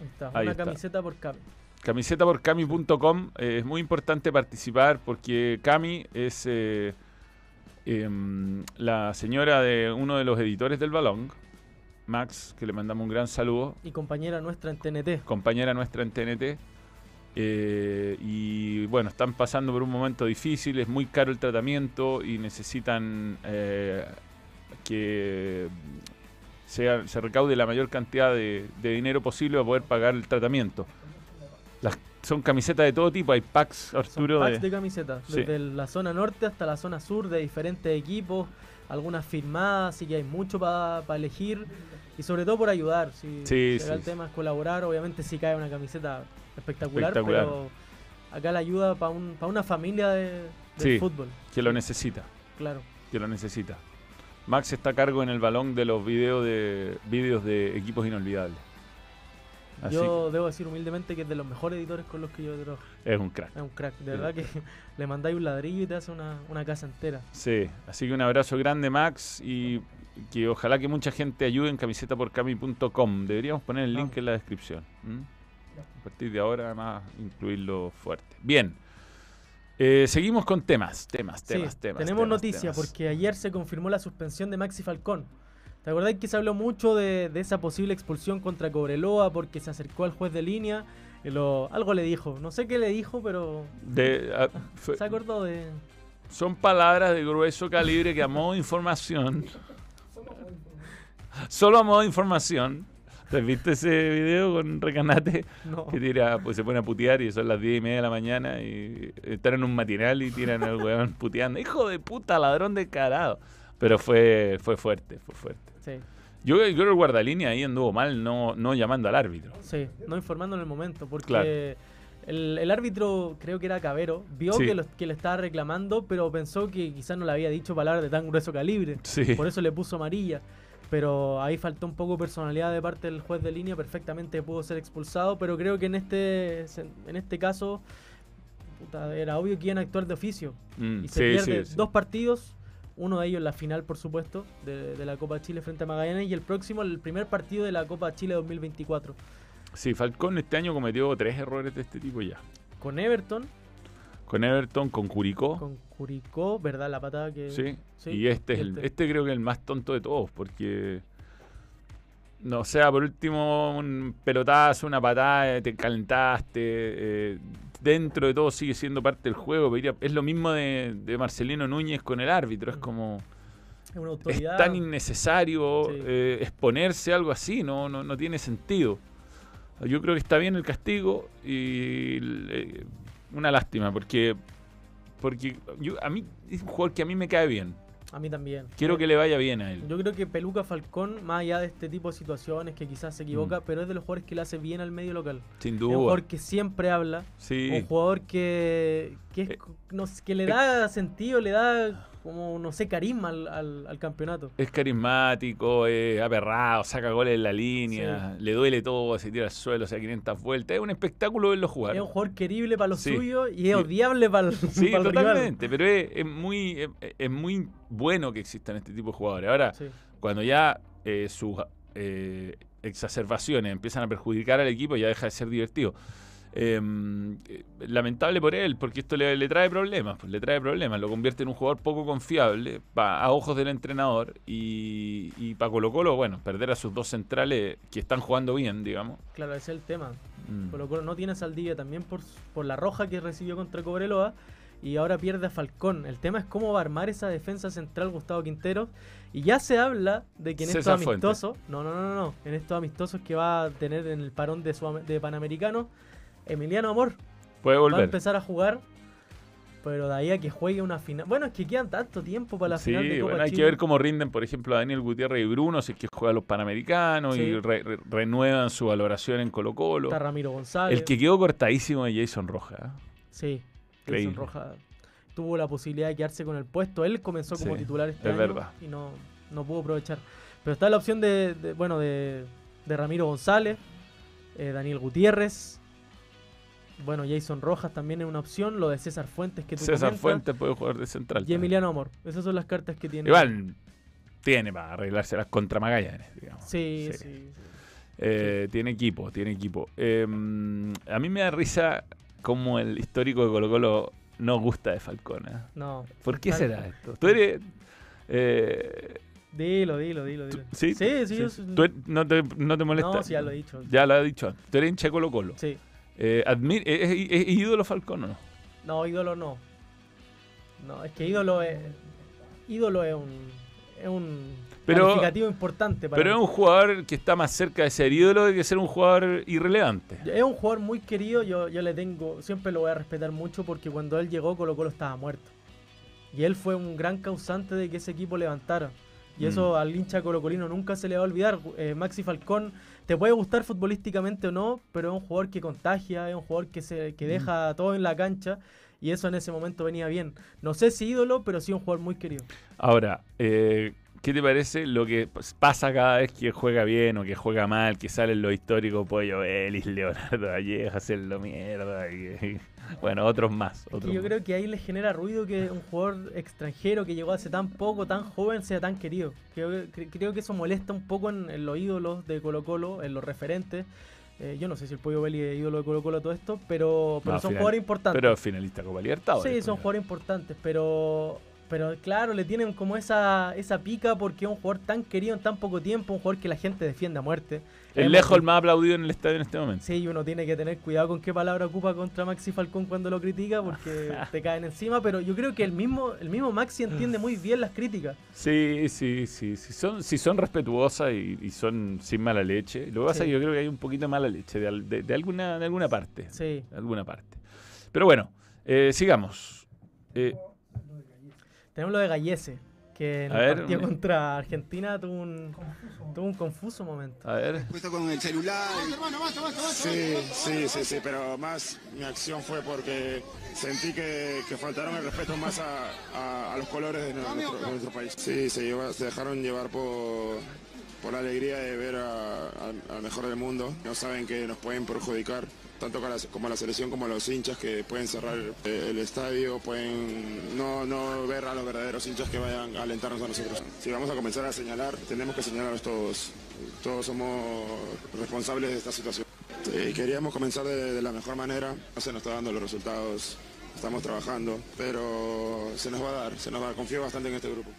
Ahí está, Ahí una está. camiseta por cami. Camiseta por Cami.com. eh, es muy importante participar porque Cami es em, la señora de uno de los editores del balón, Max, que le mandamos un gran saludo, Y compañera nuestra en TNT. compañera nuestra en TNT. Eh, y bueno, están pasando por un momento difícil, es muy caro el tratamiento y necesitan eh, que sea, se recaude la mayor cantidad de, de dinero posible para poder pagar el tratamiento. Las, son camisetas de todo tipo, hay packs, Arturo. Packs de- de camisetas, Sí. desde la zona norte hasta la zona sur de diferentes equipos, algunas firmadas, así que hay mucho para elegir y sobre todo por ayudar. Si, sí, el tema es colaborar, obviamente si cae una camiseta espectacular, Espectacular. pero acá la ayuda para un, pa' una familia de, del Sí, fútbol, que lo necesita, claro. que lo necesita. Max está a cargo en el balón de los videos de vídeos de equipos inolvidables. Así Yo debo decir humildemente que es de los mejores editores con los que yo trabajo. es un crack. Es un crack, de verdad que *laughs* le mandáis un ladrillo y te hace una, una casa entera. Sí, así que un abrazo grande Max y que ojalá que mucha gente ayude en camisetaporcami.com. Deberíamos poner el link en la descripción. A partir de ahora, además, incluirlo fuerte. Bien. Eh, seguimos con temas, temas, Sí, temas, temas. tenemos temas, noticias temas. porque ayer se confirmó la suspensión de Maxi Falcón. ¿Te acordás que se habló mucho de, de esa posible expulsión contra Cobreloa porque se acercó al juez de línea? y lo- algo le dijo, no sé qué le dijo, pero De- ah, fue- se acordó de... son palabras de grueso calibre que a modo de información. Solo a modo de información. ¿Te has visto ese video con Recanate? No. Que tira, pues se pone a putear y son las 10 y media de la mañana y están en un matinal y tiran al weón puteando. Hijo de puta, ladrón descarado. Pero fue, fue fuerte, fue fuerte. Sí, Yo creo que el guardalínea ahí anduvo mal no, no llamando al árbitro. sí, no informando en el momento porque... Claro. El, el árbitro, creo que era Cabero, vio Sí. que, lo, que le estaba reclamando, pero pensó que quizás no le había dicho palabras de tan grueso calibre. Sí. Por eso le puso amarilla. Pero ahí faltó un poco personalidad de parte del juez de línea. Perfectamente pudo ser expulsado. Pero creo que en este, en este caso puta, era obvio que iban a actuar de oficio. Mm, y se sí, pierde sí, sí. dos partidos. Uno de ellos en la final, por supuesto, de, de la Copa Chile frente a Magallanes. Y el próximo, el primer partido de la Copa Chile 2024. Sí, Falcón este año cometió tres errores de este tipo ya. Con Everton, Con Everton, con Curicó. con Curicó, ¿verdad? La patada que. Sí. sí, y este es y el, este. este creo que es el más tonto de todos, porque no o sea, por último un pelotazo, una patada, te calentaste, eh, dentro de todo sigue siendo parte del juego. Es lo mismo de, de Marcelino Núñez con el árbitro, es como Es una es tan innecesario Sí. eh, exponerse a algo así, no, no, no tiene sentido. Yo creo que está bien el castigo y eh, una lástima, porque porque yo, a mí es un jugador que a mí me cae bien. A mí también. Quiero que le vaya bien a él. Yo creo que Peluca Falcón, más allá de este tipo de situaciones que quizás se equivoca, Mm. pero es de los jugadores que le hace bien al medio local. Sin Es duda. un jugador que siempre habla. Sí. Un jugador que, que, es Eh, no que le da sentido, le da como, no sé, carisma al, al- al campeonato. Es carismático, es aperrado, saca goles en la línea, le duele todo, se tira al suelo, se da 500 vueltas. Es un espectáculo verlo jugar. Es un jugador querible para los Sí. suyos y es odiable para el, *laughs* Sí, para el rival. totalmente, pero es, es muy, es, es muy bueno que existan este tipo de jugadores. Ahora, Sí. cuando ya eh, sus eh, exacerbaciones empiezan a perjudicar al equipo, ya deja de ser divertido. Eh, eh, lamentable por él, porque esto le, le trae problemas, pues, le trae problemas, lo convierte en un jugador poco confiable pa- a ojos del entrenador y, y para Colo Colo, bueno, perder a sus dos centrales que están jugando bien, digamos. Claro, ese es el tema. Mm. Colo Colo no tiene a Saldivia también por, por la roja que recibió contra Cobreloa y ahora pierde a Falcón. El tema es cómo va a armar esa defensa central Gustavo Quintero. Y ya se habla de que en estos César Fuentes. amistosos, no, no, no, no, no, en estos amistosos que va a tener en el parón de, Sudam- de Panamericano, Emiliano Amor Puede va a volver. empezar a jugar, pero de ahí a que juegue una final. Bueno, es que quedan tanto tiempo para la Sí, final de Copa bueno, hay que ver cómo rinden, por ejemplo, a Daniel Gutiérrez y Bruno, si es que juegan los Panamericanos Sí. y re- re- renuevan su valoración en Colo Colo. Está Ramiro González. El que quedó cortadísimo de Jason Roja. ¿eh? Sí, Increíble. Jason Rojas tuvo la posibilidad de quedarse con el puesto. Él comenzó como Sí, titular este es año verdad. y no, no pudo aprovechar. Pero está la opción de, de- bueno, de, de Ramiro González, eh, Daniel Gutiérrez. Bueno, Jason Rojas también es una opción. Lo de César Fuentes que tú César comentas, Fuentes puede jugar de central. Y. Emiliano Amor. Esas son las cartas que tiene. Igual tiene para arreglarse las contra Magallanes, digamos. Sí, sí. Sí. sí. Eh, Tiene equipo, tiene equipo. Eh, a mí me da risa como el histórico de Colo Colo no gusta de Falcón. ¿eh? No. ¿Por qué será esto? Tú eres... eh, Dilo, dilo, dilo. dilo. ¿Sí? Sí, sí. yo- ¿Tú er- no, te, ¿No te molesta? No, sí, ya lo he dicho. Ya lo he dicho. Tú eres hincha de Colo Colo. Sí. Eh, admir- ¿es, es- es ídolo Falcón o no? No, ídolo no. No, es que ídolo es. Ídolo es un. Es un Pero- calificativo importante para Pero es un jugador que está más cerca de ser ídolo de que ser un jugador irrelevante. Es un jugador muy querido, yo, yo le tengo, siempre lo voy a respetar mucho porque cuando él llegó Colo Colo estaba muerto. Y él fue un gran causante de que ese equipo levantara. Y eso Mm. al hincha colocolino nunca se le va a olvidar. Eh, Maxi Falcón te puede gustar futbolísticamente o no, pero es un jugador que contagia, es un jugador que, se, que deja todo en la cancha. Y eso en ese momento venía bien. No sé si ídolo, pero sí un jugador muy querido. Ahora, eh, ¿qué te parece lo que pas- pasa cada vez que juega bien o que juega mal, que salen los históricos Pollo Vélez, Leonardo Vallejo, hacerlo mierda? y- bueno, otros más. Otros yo más. creo que ahí le genera ruido que un jugador extranjero que llegó hace tan poco, tan joven, sea tan querido. Creo, que- creo que eso molesta un poco en, en los ídolos de Colo Colo, en los referentes, Eh, yo no sé si el Pollo Belli es ídolo de Colo Colo todo esto, pero, pero No, son final- jugadores importantes. Pero finalista Copa Libertadores. Sí, son jugadores importantes, pero pero claro, le tienen como esa, esa pica porque es un jugador tan querido en tan poco tiempo, un jugador que la gente defiende a muerte. El Hemos lejos el más aplaudido en el estadio en este momento. Sí, y uno tiene que tener cuidado con qué palabra ocupa contra Maxi Falcón cuando lo critica porque *laughs* te caen encima, pero yo creo que el mismo, el mismo Maxi entiende muy bien las críticas. Sí, sí, sí. sí son, si son respetuosas y, y son sin mala leche. Lo que pasa Sí. es que yo creo que hay un poquito de mala leche de, al- de- de alguna, de alguna parte. Sí. De alguna parte. Pero bueno, eh, sigamos. Eh, Tenemos lo de Gallese, que en A el ver, partido me- contra Argentina tuvo un, tuvo un confuso momento. a ver. Con el celular. Sí, sí, sí, sí, pero más mi acción fue porque sentí que, que faltaron el respeto más a, a- a los colores de nuestro, de nuestro país. Sí, se, lleva- se dejaron llevar por, por la alegría de ver al mejor del mundo. No saben que nos pueden perjudicar, tanto como la selección como los hinchas que pueden cerrar eh, el estadio, pueden no, no ver a los verdaderos hinchas que vayan a alentarnos a nosotros. Si vamos a comenzar a señalar, tenemos que señalarlos todos. Todos somos responsables de esta situación. Sí, queríamos comenzar de, la mejor manera, no se nos está dando los resultados, estamos trabajando, pero se nos va a dar, se nos va a dar. Confío bastante en este grupo.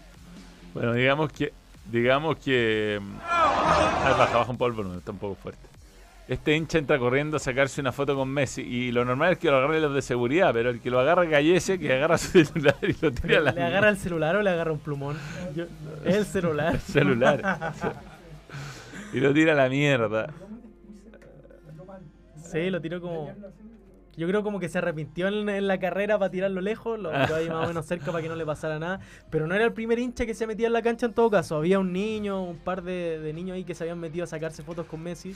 Bueno, digamos que. Digamos que. A ver, baja, baja un el volumen, está un poco fuerte. Este hincha entra corriendo a sacarse una foto con Messi. Y lo normal es que lo agarre los de seguridad, pero el que lo agarra Gallese, que agarra su *laughs* celular y lo tira a la ¿Le agarra el celular o le agarra un plumón? Yo- es el celular. *laughs* celular. y lo tira a la mierda. Sí, lo tiró como. Yo creo como que se arrepintió en, en la carrera para tirarlo lejos, lo tiró ahí más o menos cerca para que no le pasara nada. Pero no era el primer hincha que se metía en la cancha en todo caso. Había un niño, un par de, de niños ahí que se habían metido a sacarse fotos con Messi.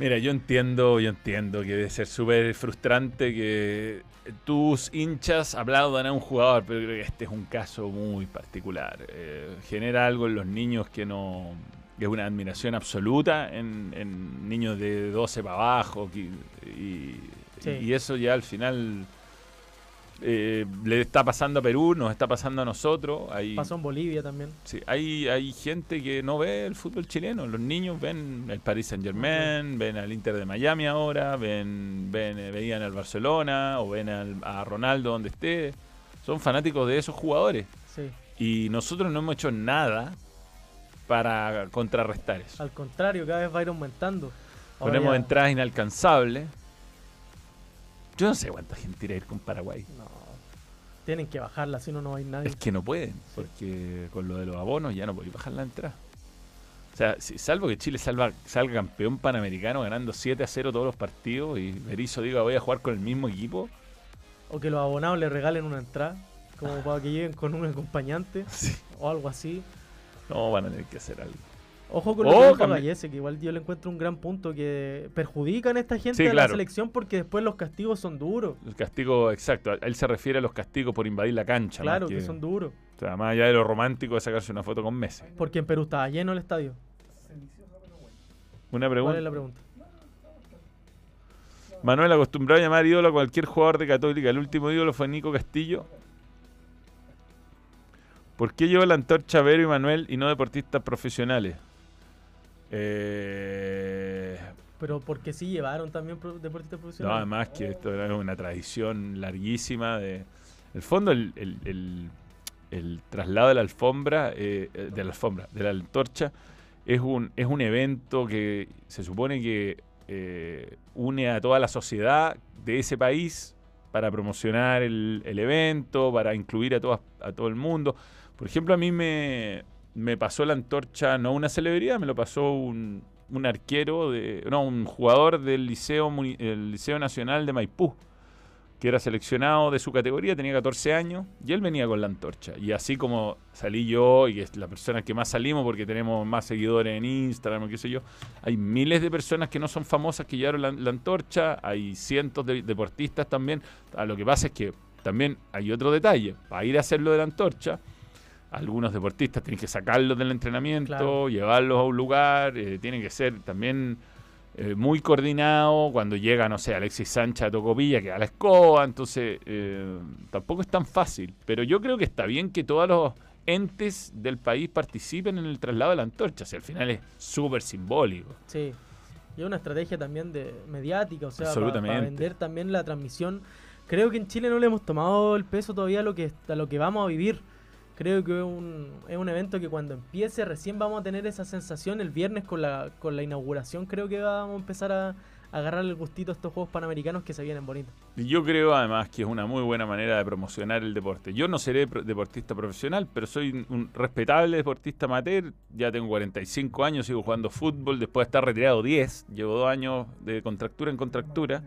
Mira, yo entiendo, yo entiendo que debe ser súper frustrante que tus hinchas aplaudan a un jugador, pero creo que este es un caso muy particular. Eh, genera algo en los niños que no que es una admiración absoluta en, en niños de 12 para abajo y, Sí. y eso ya al final eh, le está pasando a Perú, nos está pasando a nosotros. Hay, Pasó en Bolivia también. Sí, hay, hay gente que no ve el fútbol chileno. Los niños ven el Paris Saint Germain, ven al Inter de Miami ahora, ven, ven eh, veían al Barcelona o ven al- a Ronaldo donde esté. Son fanáticos de esos jugadores. Sí. Y nosotros no hemos hecho nada para contrarrestar eso. Al contrario, cada vez va a ir aumentando. Ahora Ponemos ya- entradas inalcanzables. Yo no sé cuánta gente irá a ir con Paraguay. Tienen que bajarla, si no, no hay nadie. Es que no pueden, porque con lo de los abonos ya no podéis bajar la entrada. O sea, si- salvo que Chile salva, salga campeón panamericano ganando 7 a 0 todos los partidos y Berizzo diga voy a jugar con el mismo equipo, O que los abonados le regalen una entrada, como para que lleguen con un acompañante *laughs* o algo así. no van a tener que hacer algo. Ojo con lo O que Gallese, que igual yo le encuentro un gran punto que perjudican a esta gente Sí, claro. la selección porque después los castigos son duros. El castigo, exacto, a- él se refiere a los castigos por invadir la cancha. Claro, que son duros. O sea, más allá de lo romántico de sacarse una foto con Messi. Porque en Perú estaba lleno el estadio. Una ¿Cuál pregunta. es la pregunta? Manuel acostumbrado a llamar ídolo a cualquier jugador de Católica. El último ídolo fue Nico Castillo. ¿Por qué lleva la antorcha Vero y Manuel y no deportistas profesionales? Eh, Pero porque sí llevaron también deportistas no, profesionales. además que esto era una tradición larguísima de... El fondo, el, el- el- el traslado de la alfombra, eh, de la alfombra, de la antorcha, es un, es un evento que se supone que eh, une a toda la sociedad de ese país para promocionar el, el evento, para incluir a, todas, a todo el mundo. Por ejemplo, a mí me, me pasó la antorcha, no una celebridad, me lo pasó un, un arquero, de, no, un jugador del liceo, el liceo Nacional de Maipú, que era seleccionado de su categoría, tenía 14 años, y él venía con la antorcha. Y así como salí yo, y es la persona que más salimos porque tenemos más seguidores en Instagram, qué sé yo, hay miles de personas que no son famosas que llevaron la, la antorcha, hay cientos de deportistas también. Ah, lo que pasa es que también hay otro detalle, para ir a hacer lo de la antorcha, algunos deportistas tienen que sacarlos del entrenamiento, Claro. llevarlos a un lugar, eh, tienen que ser también eh, muy coordinado. Cuando llega, no sé, Alexis Sánchez a Tocopilla, que a la escoba, entonces eh, tampoco es tan fácil. Pero yo creo que está bien que todos los entes del país participen en el traslado de la antorcha, si al final es súper simbólico. Sí. Y es una estrategia también de mediática, o sea, para vender también la transmisión. Creo que en Chile no le hemos tomado el peso todavía a lo que, a lo que vamos a vivir. Creo que es un, es un evento que cuando empiece recién vamos a tener esa sensación. El viernes con la, con la inauguración creo que vamos a empezar a, agarrar el gustito a estos Juegos Panamericanos que se vienen bonitos. Yo creo además que es una muy buena manera de promocionar el deporte. Yo no seré deportista profesional, pero soy un respetable deportista amateur. Ya tengo 45 años, sigo jugando fútbol. Después de estar retirado 10, llevo dos años de contractura en contractura.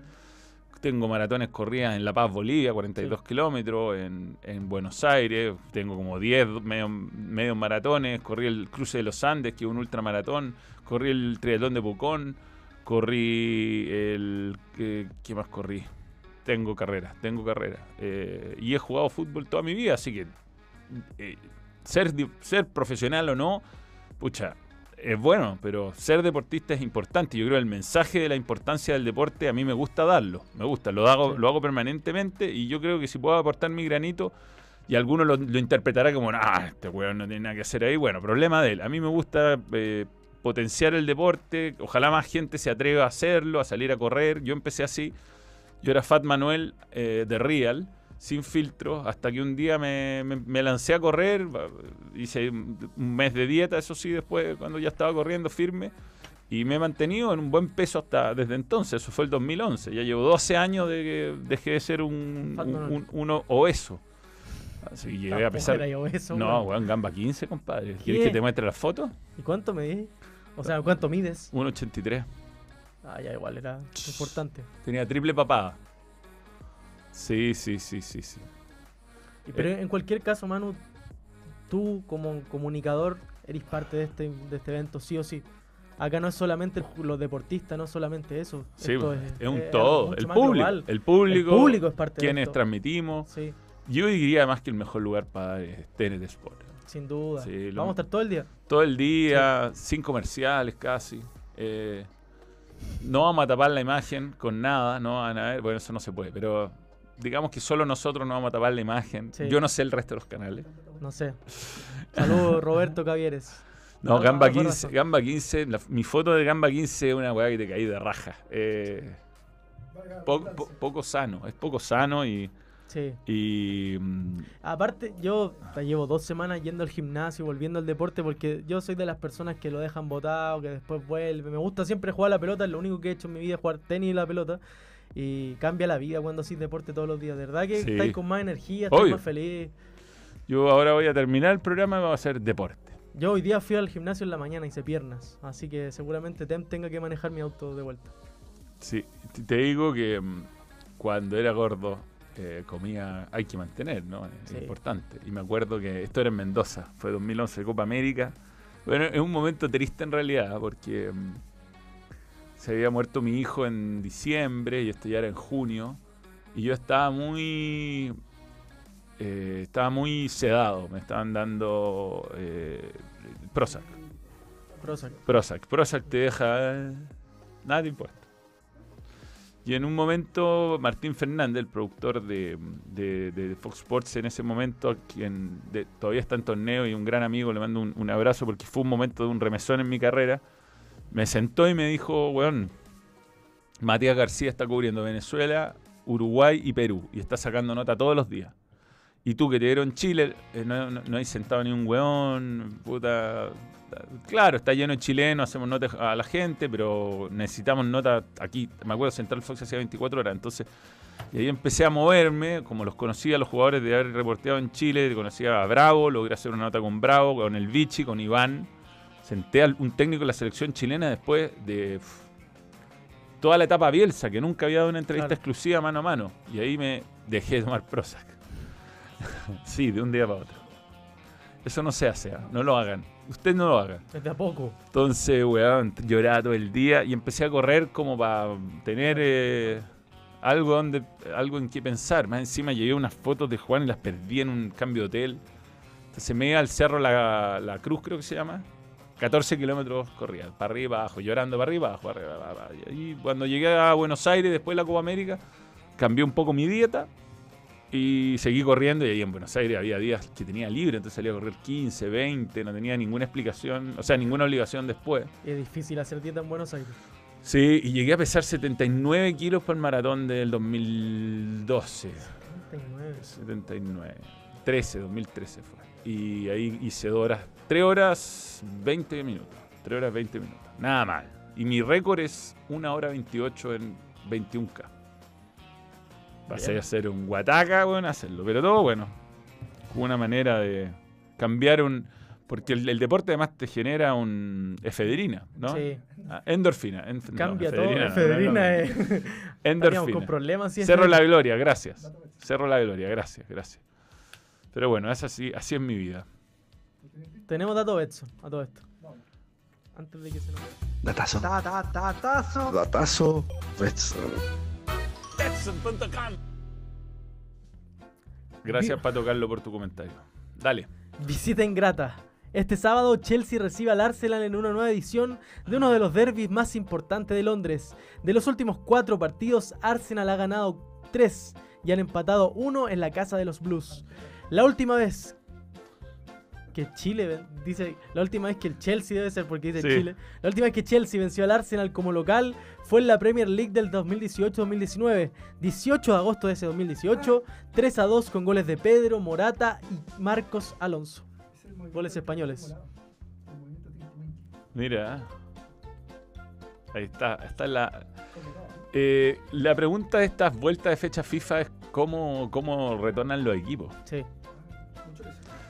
Tengo maratones corridas en La Paz, Bolivia, 42 kilómetros, en, en Buenos Aires, tengo como 10 medio- medios maratones, corrí el cruce de los Andes, que es un ultramaratón, corrí el triatlón de Pucón, corrí el... ¿Qué, qué más corrí? Tengo carrera, tengo carrera. Eh, y he jugado fútbol toda mi vida, así que eh, ser, ser profesional o no, pucha, es bueno, pero ser deportista es importante. Yo creo que el mensaje de la importancia del deporte a mí me gusta darlo. Me gusta, lo hago, lo hago permanentemente y yo creo que si puedo aportar mi granito y alguno lo, lo interpretará como, ah, este weón no tiene nada que hacer ahí. Bueno, problema de él. A mí me gusta eh, potenciar el deporte. Ojalá más gente se atreva a hacerlo, a salir a correr. Yo empecé así. Yo era Fat Manuel eh, de Real, sin filtro, hasta que un día me, me- me lancé a correr. Hice un mes de dieta, eso sí, después cuando ya estaba corriendo firme. Y me he mantenido en un buen peso hasta desde entonces. Eso fue el 2011. Ya llevo 12 años de que dejé de ser un, un- un- uno obeso. Así que llegué a pesar. obeso, no, weón. weón, gamba 15, compadre. ¿Qué? ¿Quieres que te muestre las fotos? ¿Y cuánto medís? O sea, ¿cuánto mides? 1,83. Ah, ya igual, era importante. Tenía triple papada. Sí, sí, sí, sí, sí. Y- Pero Eh. en cualquier caso, Manu, tú como comunicador eres parte de este, de este evento, sí o sí. Acá no es solamente los deportistas, no solamente eso. Sí, Esto es, un es todo. El público, el público. El público es parte de Quienes esto. transmitimos. Sí. Yo diría más que el mejor lugar para es TNT Sport. Sin duda. Sí, Vamos a estar todo el día. Todo el día, sin comerciales casi. Eh, no vamos a tapar la imagen con nada, no van a ver. Bueno, eso no se puede, pero digamos que solo nosotros no vamos a tapar la imagen. Sí. Yo no sé el resto de los canales. No sé. Saludos, *laughs* Roberto Cavieres. No, Gamba por 15, razón. Gamba 15, la- mi foto de Gamba 15 es una weá que te caí de raja. Eh, po- po- poco sano, es poco sano y. Sí. y mm, Aparte, yo te llevo dos semanas yendo al gimnasio, volviendo al deporte, porque yo soy de las personas que lo dejan botado, que después vuelve. Me gusta siempre jugar a la pelota, es lo único que he hecho en mi vida, es jugar tenis y la pelota. Y cambia la vida cuando haces deporte todos los días. De verdad que Sí. estáis con más energía, estáis Obvio. más feliz. yo ahora voy a terminar el programa y vamos a hacer deporte. Yo hoy día fui al gimnasio en la mañana, hice piernas. Así que seguramente Tem tenga que manejar mi auto de vuelta. Sí, te- digo que mm, cuando era gordo eh, comía, hay que mantener, ¿no? Es Sí. importante. Y me acuerdo que esto era en Mendoza, fue 2011, Copa América. Bueno, es un momento triste en realidad, porque mm, se había muerto mi hijo en diciembre y esto ya era en junio. Y yo estaba muy. eh, estaba muy sedado, me estaban dando eh, Prozac. Prozac. Prozac. Prozac te deja. eh, nada te importa. Y en un momento, Martín Fernández, el productor de, de- de Fox Sports en ese momento, quien de- todavía está en torneo y un gran amigo, le mando un, un abrazo porque fue un momento de un remesón en mi carrera, me sentó y me dijo, weón, Matías García está cubriendo Venezuela, Uruguay y Perú y está sacando nota todos los días. Y tú que te dieron Chile, eh, no, hay sentado ni un weón, puta. Claro, está lleno de chilenos, hacemos notas a la gente, pero necesitamos nota aquí. Me acuerdo, Central Fox hacía 24 horas, entonces. Y ahí empecé a moverme, como los conocía los jugadores de haber reporteado en Chile, conocía a Bravo, logré hacer una nota con Bravo, con el Vichy, con Iván. Senté a un técnico de la selección chilena después de uf, toda la etapa Bielsa, que nunca había dado una entrevista Claro. exclusiva mano a mano. Y ahí me dejé de tomar Prozac. *laughs* sí, de un día para otro. Eso no se hace, ¿ah? no lo hagan. Usted no lo haga. Desde a poco. Entonces, weón, lloraba todo el día y empecé a correr como para tener eh, algo donde algo en qué pensar. Más encima llevé unas fotos de Juan y las perdí en un cambio de hotel. Entonces me iba al cerro La, La Cruz, creo que se llama. 14 kilómetros corría, para arriba, abajo, llorando para arriba, abajo, para arriba, para abajo. Y cuando llegué a Buenos Aires, después de la Copa América, cambié un poco mi dieta y seguí corriendo. Y ahí en Buenos Aires había días que tenía libre, entonces salía a correr 15, 20, no tenía ninguna explicación, o sea, ninguna obligación después. Es difícil hacer dieta en Buenos Aires. Sí, y llegué a pesar 79 kilos para el maratón del 2012. 39. 79. 13, 2013 fue. Y ahí hice horas, 3 horas 20 minutos. 3 horas 20 minutos. Nada mal. Y mi récord es 1 hora 28 en 21K. Pasé a hacer un guataca, bueno, hacerlo. Pero todo bueno. Una manera de cambiar un. Porque el, el deporte además te genera un efedrina, ¿no? Sí. Ah, endorfina. Cambia todo. efedrina no, no, Efedrina no, no. es. *laughs* Endorfina. con problemas. si Cerro es- la Gloria, gracias. Cerro la Gloria, gracias, gracias. Pero bueno, es así, así es mi vida. Tenemos dato Betson a todo esto. Antes de que se nos. Datazo. Ta, ta, ta, tazo. Datazo. Betson. Betson.com. Gracias, Pato Carlo, por tu comentario. Dale. Visita ingrata. Este sábado Chelsea recibe al Arsenal en una nueva edición de uno de los derbis más importantes de Londres. De los últimos cuatro partidos, Arsenal ha ganado tres y han empatado uno en la casa de los Blues. La última vez que Chile, dice, la última vez que el Chelsea debe ser porque dice Sí. Chile, la última vez que Chelsea venció al Arsenal como local fue en la Premier League del 2018-2019, 18 de agosto de ese 2018, 3 a 2 con goles de Pedro, Morata y Marcos Alonso. Goles españoles. Mira. Ahí está. Está la. Eh, la pregunta de estas vueltas de fecha FIFA es cómo, cómo retornan los equipos. Sí.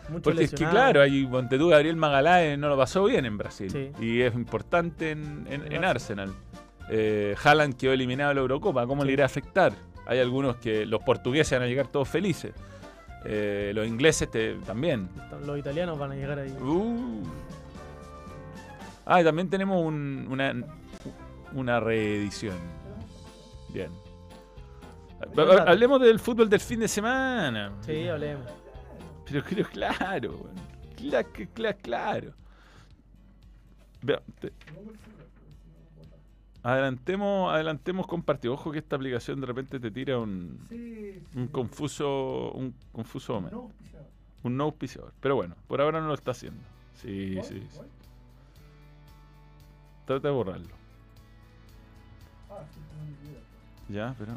Mucho Porque es que, claro, hay Montetú Gabriel Magaláes no lo pasó bien en Brasil. Sí. Y es importante en, en- En en Arsenal. Eh, Haaland quedó eliminado de la Eurocopa. ¿Cómo le irá a afectar? Hay algunos que los portugueses van a llegar todos felices. Eh, los ingleses te- también. Los italianos van a llegar ahí. Uh. Ah, y también tenemos un- una, una reedición. Bien. Hablemos del fútbol del fin de semana. Sí, hablemos. Pero creo, claro, claro. Vea, te- Adelantemos, adelantemos compartido. Ojo que esta aplicación de repente te tira un, un confuso, un confuso momento. Un no auspiciador. Pero bueno, por ahora no lo está haciendo. Sí, sí, sí. Trata de borrarlo. Ya, pero.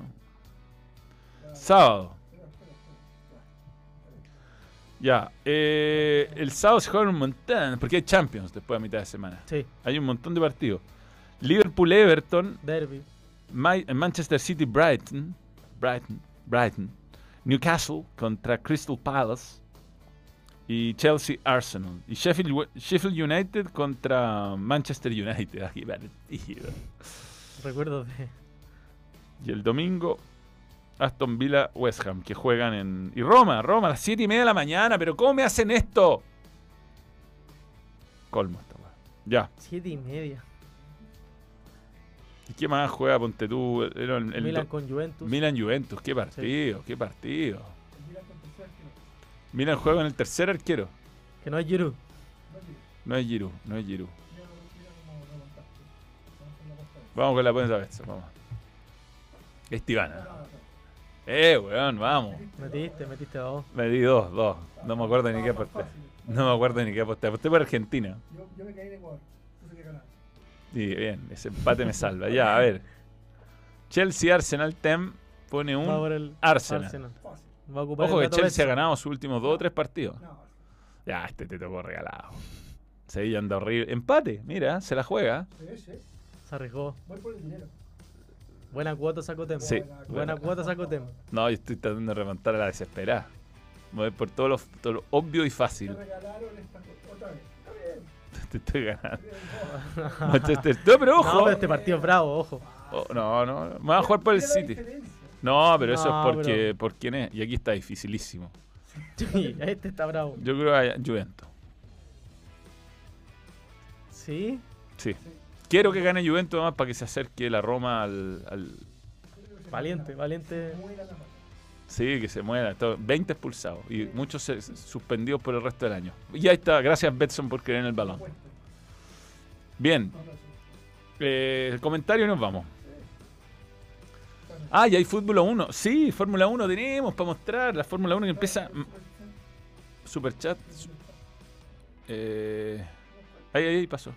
Sábado. Ya, eh, el sábado se juega un montón, porque hay Champions después de mitad de semana. Sí. Hay un montón de partidos. Liverpool-Everton, Derby. Ma- Manchester City-Brighton, Brighton, Brighton, Newcastle contra Crystal Palace y Chelsea-Arsenal. Y Sheffield, Sheffield United contra Manchester United. *laughs* Aquí. Recuerdo de. Y el domingo, Aston Villa West Ham, que juegan en. Y Roma, Roma, a las 7 y media de la mañana. ¿Pero cómo me hacen esto? Colmo esta weá. Ya. Siete y media. ¿Y qué más juega Ponte tú? Era el- el Milan con Juventus. Milan Juventus, qué partido, qué partido. Milan juega con el tercer arquero. Que no es Giroud. No es Giroud, no es Giroud. Vamos con la puesta vez, vamos. Estivana. Eh, weón, vamos. Metiste, metiste dos. Me di dos, dos. No me acuerdo ni qué aposté. No me acuerdo ni qué aposté. Aposté por Argentina. Yo, yo me caí en Ecuador. Puse que ganar. Y bien, ese empate me salva. Ya, a ver. Chelsea Arsenal Tem pone un Va por el Arsenal. Arsenal. Va a ocupar Ojo el que Chelsea ha ganado sus últimos dos o tres partidos. Ya, este te tocó regalado. Sevilla anda horrible. Empate, mira, se la juega. Sí, sí. Se arriesgó. Voy por el dinero. Buena cuota sacó Tem. Sí. Buena Buena. cuota sacó Tem. No, yo estoy tratando de remontar a la desesperada. Voy por todo lo, todo lo obvio y fácil. regalaron esta cosa. Otra vez. Está bien. *laughs* Te estoy ganando. Manchester- No, pero ojo. No, pero este partido es bravo, ojo. Oh, no, no, me voy a jugar por el City. No, pero eso No, es porque por quién es. Y aquí está dificilísimo. Sí, este está bravo. Yo creo que Juventus. ¿Sí? Sí. Quiero que gane Juventus más para que se acerque la Roma al, al- Valiente, valiente. Sí, que se muera. todo. 20 expulsados y muchos se- suspendidos por el resto del año. Y ahí está. Gracias, Betson, por creer en el balón. Bien. Eh, comentario y nos vamos. Ah, y hay Fórmula 1. Sí, Fórmula 1 tenemos para mostrar. La Fórmula 1 que empieza. Superchat. su- Eh, ahí, ahí, ahí pasó.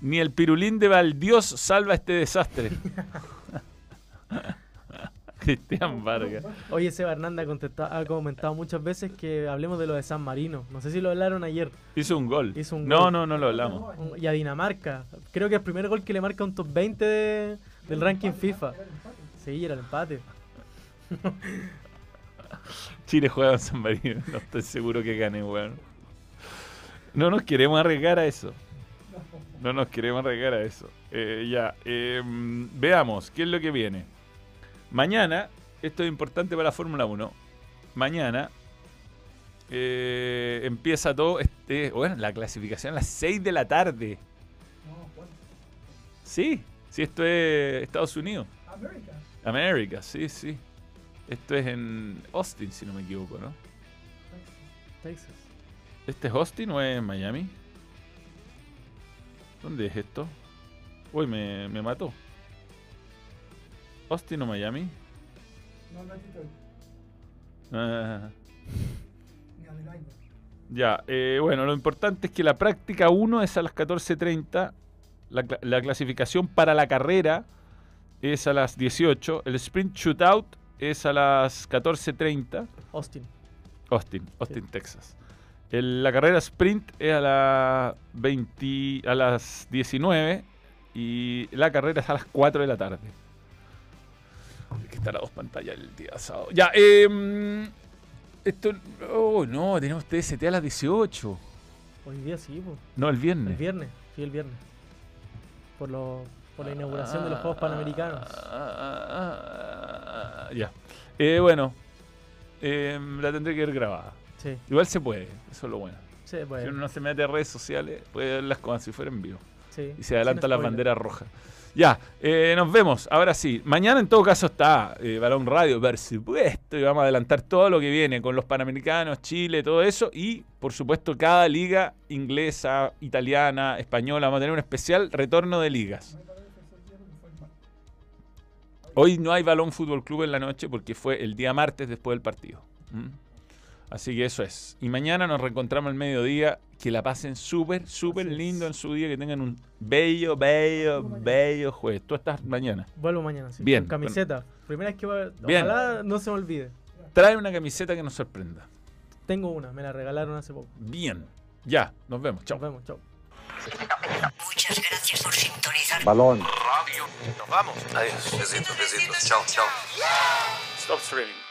Ni el pirulín de Valdios salva este desastre. *laughs* Cristian Vargas. Oye, Seba Hernández ha, comentado muchas veces que hablemos de lo de San Marino. No sé si lo hablaron ayer. Hizo un gol. Hizo un no, gol. no, no lo hablamos. Y a Dinamarca. Creo que el primer gol que le marca un top 20 de- del ranking FIFA. Sí, era el empate. *laughs* Chile juega en San Marino. No estoy seguro que gane, weón. No nos queremos arriesgar a eso. No nos queremos arriesgar a eso. Eh, ya, eh, veamos, ¿qué es lo que viene? Mañana, esto es importante para la Fórmula 1. Mañana eh, empieza todo, este, bueno, la clasificación a las 6 de la tarde. Sí, sí, esto es Estados Unidos. América. América, sí, sí. Esto es en Austin, si no me equivoco, ¿no? Texas. ¿Este es Austin o es Miami? ¿Dónde es esto? Uy, me, me mató. ¿Austin o Miami? No, no es Detroit. Ah, Ni Adelaide. ya, eh, bueno, lo importante es que la práctica 1 es a las 14.30. La, la clasificación para la carrera es a las 18. El sprint shootout es a las 14.30. Austin. Austin, Austin, Texas. El- la carrera sprint es a las 20, a las 19 y la carrera es a las 4 de la tarde. Hay que estar a dos pantallas el día sábado. Ya, eh, esto. Oh, no, tenemos TST a las 18. Hoy día sí, po. No, el viernes. El viernes, sí, el viernes. Por, lo, por la inauguración de los Juegos Panamericanos. Ah, ya. Eh, bueno, eh, la tendré que ver grabada. Sí. Igual se puede, eso es lo bueno. Sí. Si uno no se mete a redes sociales, puede verlas como si fuera en vivo. Sí, Y se adelanta las banderas rojas. Ya, eh, nos vemos. Ahora sí. Mañana en todo caso está eh, Balón Radio, por supuesto. Y vamos a adelantar todo lo que viene con los Panamericanos, Chile, todo eso. Y, por supuesto, cada liga inglesa, italiana, española. Vamos a tener un especial retorno de ligas. Hoy no hay Balón Fútbol Club en la noche porque fue el día martes después del partido. ¿Mm? Así que eso es. Y mañana nos reencontramos al mediodía. Que la pasen súper, súper lindo en su día. Que tengan un bello, bello, bello jueves. Tú estás mañana. Vuelvo mañana, sí. Bien, Con camiseta. Primera vez que voy a... Bien. Ojalá no se me olvide. Trae una camiseta que nos sorprenda. Tengo una, me la regalaron hace poco. Bien. Ya, nos vemos. Chao. Nos vemos, chao. Muchas gracias por sintonizar. Balón. Radio. Nos vamos. Adiós. Besitos, besitos. Chao, chao. Stop streaming.